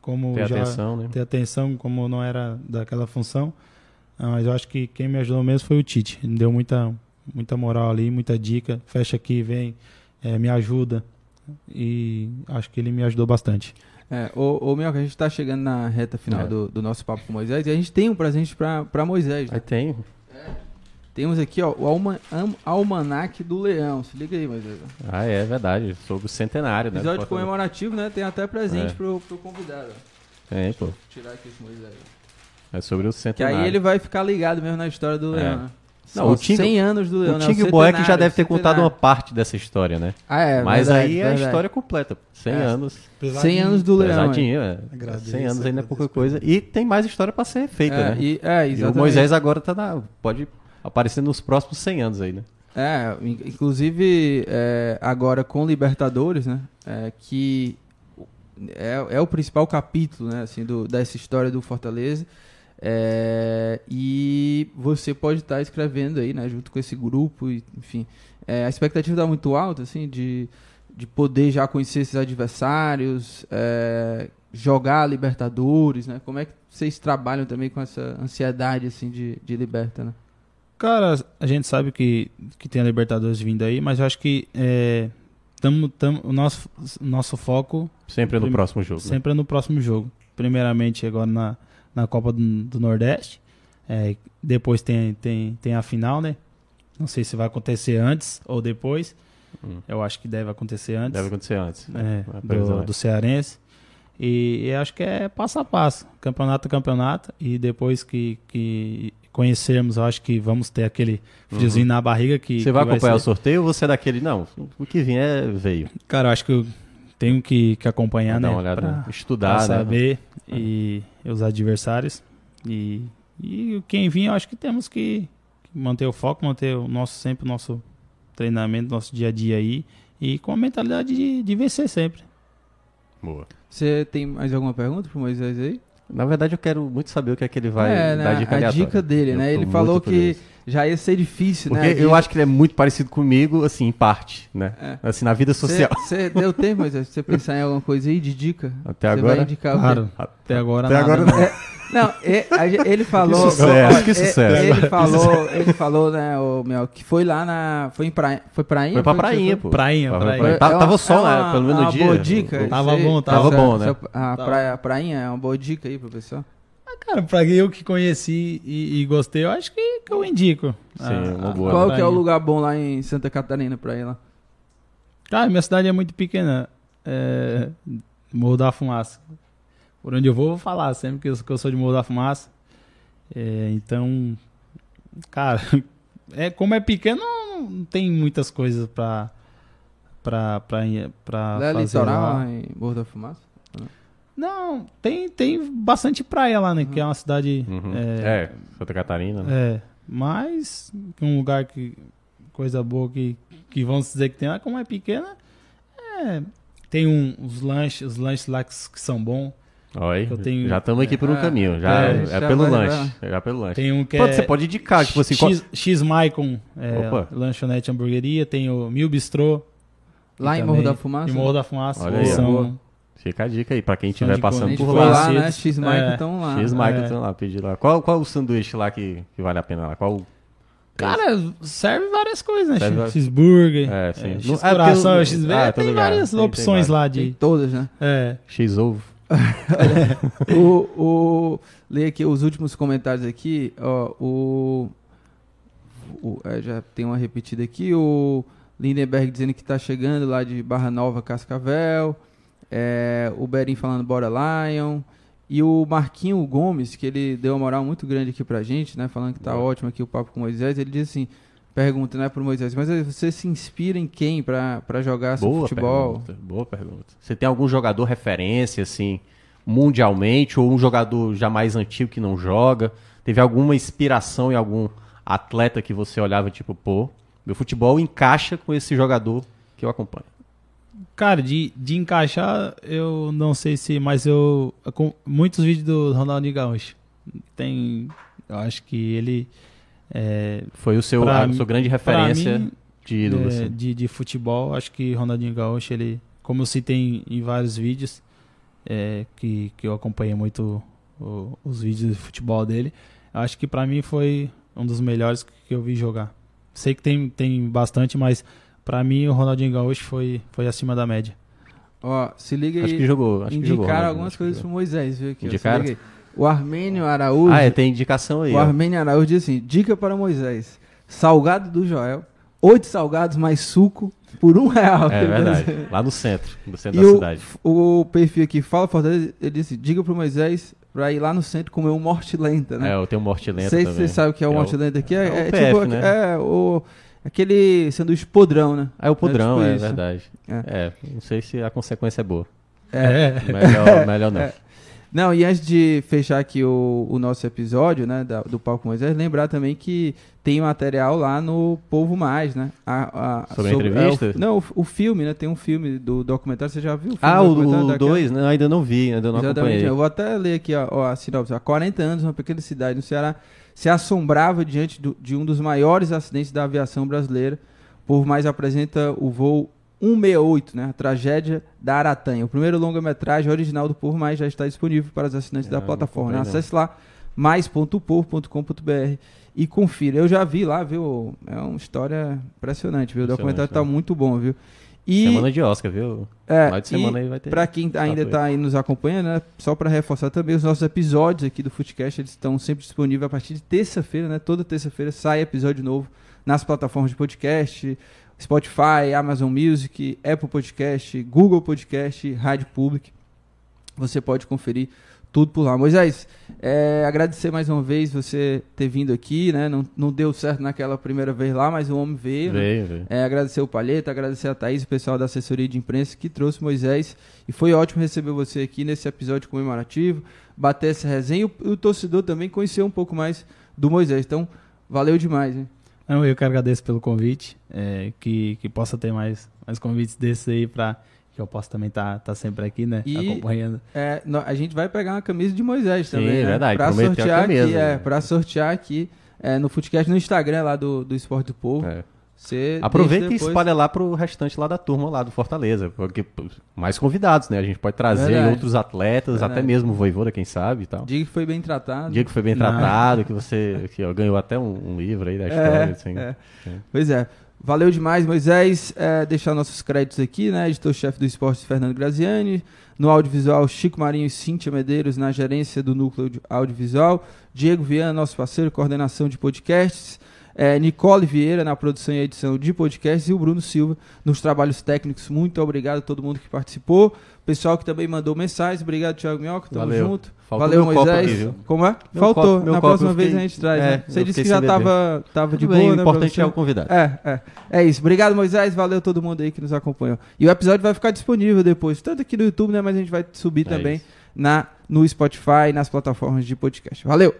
como Ter já atenção, né? ter atenção, como não era daquela função. Ah, Mas eu acho que quem me ajudou mesmo foi o Tite. Ele me deu muita, muita moral ali, muita dica. Fecha aqui, vem, eh, me ajuda. E acho que ele me ajudou bastante. É, ô, ô Mioca, a gente tá chegando na reta final É. do, do nosso papo com Moisés e a gente tem um presente pra, pra Moisés. né? Aí tem. Temos aqui, ó, o Alma, Am- Almanac do Leão. Se liga aí, Moisés. Ah, é verdade. Sobre o centenário, né? Episódio comemorativo, né? Tem até presente É. pro, pro convidado. Tem, pô. Vou tirar aqui esse Moisés. É sobre o Que centenário. aí ele vai ficar ligado mesmo na história do É. Leão, né? Não, São o Tinga- 100 anos do Leão, O? Tig Boeck já deve ter contado uma parte dessa história, né? Ah, é, Mas verdade, aí é a verdade. história completa. 100 É. anos. 100 anos do Leão. Pesadinho, é. Agradeço, 100 anos ainda é pouca agradeço. coisa. E tem mais história pra ser feita, é, né? e, é, E exatamente. o Moisés agora tá na, pode aparecer nos próximos 100 anos aí, né? É, in- inclusive é, agora com Libertadores, né? é, que é, é o principal capítulo, né? Assim, do, dessa história do Fortaleza. É, e você pode estar escrevendo aí, né? Junto com esse grupo, e, enfim. É, a expectativa está muito alta, assim, de, de poder já conhecer esses adversários, é, jogar Libertadores, né? Como é que vocês trabalham também com essa ansiedade, assim, de, de Liberta, né? Cara, a gente sabe que, que tem a Libertadores vindo aí, mas eu acho que é, tamo, tamo, o nosso, nosso foco Sempre no Prim- próximo jogo. né? sempre é no próximo jogo. Primeiramente agora na, na Copa do, do Nordeste. É, depois tem, tem, tem a final, né? Não sei se vai acontecer antes ou depois. Hum. Eu acho que deve acontecer antes. Deve acontecer antes. né? é, do, do Cearense. E, e acho que é passo a passo, campeonato a campeonato. E depois que, que conhecermos, eu acho que vamos ter aquele friozinho na barriga que. Uhum. Você que vai acompanhar o ser- sorteio ou você é daquele? Não, o que vier veio. Cara, eu acho que tenho que, que acompanhar, Dar né? uma olhada, pra- estudar, pra né? saber e os adversários. E, e quem vir, eu acho que temos que, que manter o foco, manter o nosso sempre o nosso treinamento, nosso dia a dia aí. E com a mentalidade de, de vencer sempre. Boa. Você tem mais alguma pergunta pro Moisés aí? Na verdade, eu quero muito saber o que é que ele vai é, dar né, dica a dica dele, Eu né? Ele falou que já ia ser difícil, Porque né? eu acho que ele é muito parecido comigo, assim, em parte, né? É. Assim, na vida social. Você deu tempo, pra você pensar em alguma coisa aí de dica? Até Você agora? vai indicar o quê? Claro, até agora Até nada, agora né? É, não, é, ele falou. sucesso, olha, que é, sucesso. Ele falou, ele falou, né, o meu, que foi lá na. Foi em praia. Foi prainha? Foi pra que prainha, pô. Prainha, Tava, prainha. prainha. Tava, É tava sol, é né? Pelo menos no dia. boa dica. Tava bom, tava bom, né? A, praia, prainha é uma boa dica aí, professor. Cara, pra eu que conheci e, e gostei, eu acho que, que eu indico. Sim, a- uma boa. Qual que é o lugar bom lá em Santa Catarina pra ir lá? Cara, minha cidade é muito pequena. É, Morro da Fumaça. Por onde eu vou, eu vou falar sempre que eu, que eu sou de Morro da Fumaça. É, então, cara, é, como é pequeno, não, não tem muitas coisas pra, pra, pra, pra Lá é fazer litoral, lá. em Morro da Fumaça? Não, tem, tem bastante praia lá, né? Que é uma cidade... Uhum. É, É, Santa Catarina. né? é, mas um lugar que... Coisa boa que, que vamos dizer que tem lá, como é pequena, é, tem um, os lanches, os lanches lá que, que são bons. Eu tenho- já estamos aqui por um É, caminho. Já, é, é, já pelo lanche. Já pelo lanche. Tem um que Pode- é Você pode indicar, tipo assim, qual- X, X Maicon, é, lanchonete hamburgueria, tem o Mil Bistrô. Lá em Morro da Fumaça? Em Morro da Fumaça. Olha aí, são, Fica a dica aí, pra quem estiver passando por lá. lá, né? X É. estão lá. X É. então lá, pedir lá. Qual, qual o sanduíche lá que, que vale a pena lá? Qual Cara, serve várias coisas, né? X- várias- Cheeseburger, É, é, sim. X Não- é, coração, tem- X ah, tem várias Tem- tem opções lá Tem de... todas, né? É, X-ovo? o, o, leia aqui os últimos comentários aqui. Ó, o, o- é, já tem uma repetida aqui. O Lindenberg dizendo que tá chegando lá de Barra Nova, Cascavel. É, o Berim falando bora Lion. E o Marquinho Gomes, que ele deu uma moral muito grande aqui pra gente, né? Falando que tá Boa. ótimo aqui o papo com o Moisés. Ele diz assim: pergunta, né, pro Moisés, mas você se inspira em quem pra, pra jogar seu Boa futebol? pergunta. Boa pergunta. Você tem algum jogador referência, assim, mundialmente, ou um jogador já mais antigo que não joga? Teve alguma inspiração em algum atleta que você olhava, tipo, pô, meu futebol encaixa com esse jogador que eu acompanho? Cara, de, de encaixar, eu não sei se, mas eu. com muitos vídeos do Ronaldinho Gaúcho. Tem. Eu acho que ele. É, Foi o seu, Pra a sua grande referência mim, de ídolo, é, assim. de, de futebol, acho que Ronaldinho Gaúcho, ele. Como eu citei em, em vários vídeos, é, que, que eu acompanhei muito o- os vídeos de futebol dele, acho que pra mim foi um dos melhores que eu vi jogar. Sei que tem, tem bastante, mas pra mim o Ronaldinho Gaúcho foi, foi acima da média. Ó, se liga aí. Acho que jogou. Acho que jogou, indicaram algumas acho que coisas pro. Moisés, viu aqui? ó, se Indicaram? O Armênio Araújo. Ah, é, tem indicação aí. o ó. Armênio Araújo diz assim: dica para Moisés: salgado do Joel, oito salgados mais suco por um real. É tá verdade. Lá no centro, no centro E da o, cidade. o perfil aqui, Fala Fortaleza, ele disse: diga pro Moisés pra ir lá no centro comer um morte lenta, né? É, eu tenho morte lenta Não sei se também. você sabe o que é o É morte lenta aqui. É, é o é PF, tipo né? é, o, aquele sanduíche podrão, né? É o podrão, É é, tipo isso. verdade. É. não sei se a consequência é boa. É. Melhor, melhor não. Não, e antes de fechar aqui o, o nosso episódio, né, da- do Palco Moisés, lembrar também que tem material lá no Povo Mais, né? A, a- Sobre a entrevista? é, o- não, o, o filme, né? Tem um filme do documentário, você já viu? o filme Ah, o documentário daquela? 2, né? Ainda não vi, ainda não Exatamente. acompanhei. Eu vou até ler aqui ó, ó, a sinopse. Há 40 anos, uma pequena cidade no Ceará se assombrava diante do- de um dos maiores acidentes da aviação brasileira. O Povo Mais apresenta o voo 168, né? A tragédia da Aratanha. O primeiro longa-metragem original do Povo Mais já está disponível para os assinantes Ah, da plataforma. né? Acesse lá mais.povo.com.br e confira. Eu já vi lá, viu? É uma história impressionante, viu? O documentário está né? muito bom, viu? E Semana de Oscar, viu? é, Final de semana aí vai ter. Pra quem ainda está aí nos acompanhando, né? Só para reforçar também, os nossos episódios aqui do Footcast, eles estão sempre disponíveis a partir de terça-feira, né? Toda terça-feira sai episódio novo nas plataformas de podcast, Spotify, Amazon Music, Apple Podcast, Google Podcast, Rádio Public. Você pode conferir tudo por lá. Moisés, é, agradecer mais uma vez você ter vindo aqui, né? Não, não deu certo naquela primeira vez lá, mas o homem veio. né? Veio, veio. É, agradecer o Palheta, agradecer a Thaís, o pessoal da assessoria de imprensa que trouxe Moisés. E foi ótimo receber você aqui nesse episódio comemorativo, bater essa resenha e o, o torcedor também conhecer um pouco mais do Moisés. Então, valeu demais, hein? Não, eu que agradeço pelo convite, é, que, que possa ter mais, mais convites desses aí para que eu possa também estar tá, sempre aqui, né, E- acompanhando. É, a gente vai pegar uma camisa de Moisés Sim, também, né? verdade, Pra sortear camisa, aqui, é, né? pra sortear aqui é, no Footcast, no Instagram lá do, do Esporte do Povo. É. Você Aproveita deixa e depois- espalha lá pro restante lá da turma lá do Fortaleza. Porque mais convidados, né? A gente pode trazer Verdade. outros atletas, Verdade. até mesmo o Voivoda, quem sabe e tal. Diga que foi bem tratado. Dia que foi bem Não. tratado, que você que, ó, ganhou até um, um livro aí da história. assim. é. Pois é. Valeu demais, Moisés. É, deixar nossos créditos aqui, né? Editor-chefe do esporte, Fernando Graziani. No audiovisual, Chico Marinho e Cíntia Medeiros, na gerência do núcleo de audiovisual. Diego Viana, nosso parceiro, coordenação de podcasts. É, Nicole Vieira, na produção e edição de podcasts. E o Bruno Silva, nos trabalhos técnicos. Muito obrigado a todo mundo que participou. Pessoal que também mandou mensagens. Obrigado, Thiago Minhoca. Tamo Valeu. junto. Faltou Valeu, Moisés. aqui? Como é? Meu Faltou. copo- Na copo próxima eu vez fiquei- a gente traz. é, né? Você disse fiquei que já beber. tava, de bem, boa, o né? pra importante é o convidado. É, é. É isso. Obrigado, Moisés. Valeu todo mundo aí que nos acompanhou. E o episódio vai ficar disponível depois, tanto aqui no YouTube, né? Mas a gente vai subir É também isso. na, no Spotify e nas plataformas de podcast. Valeu!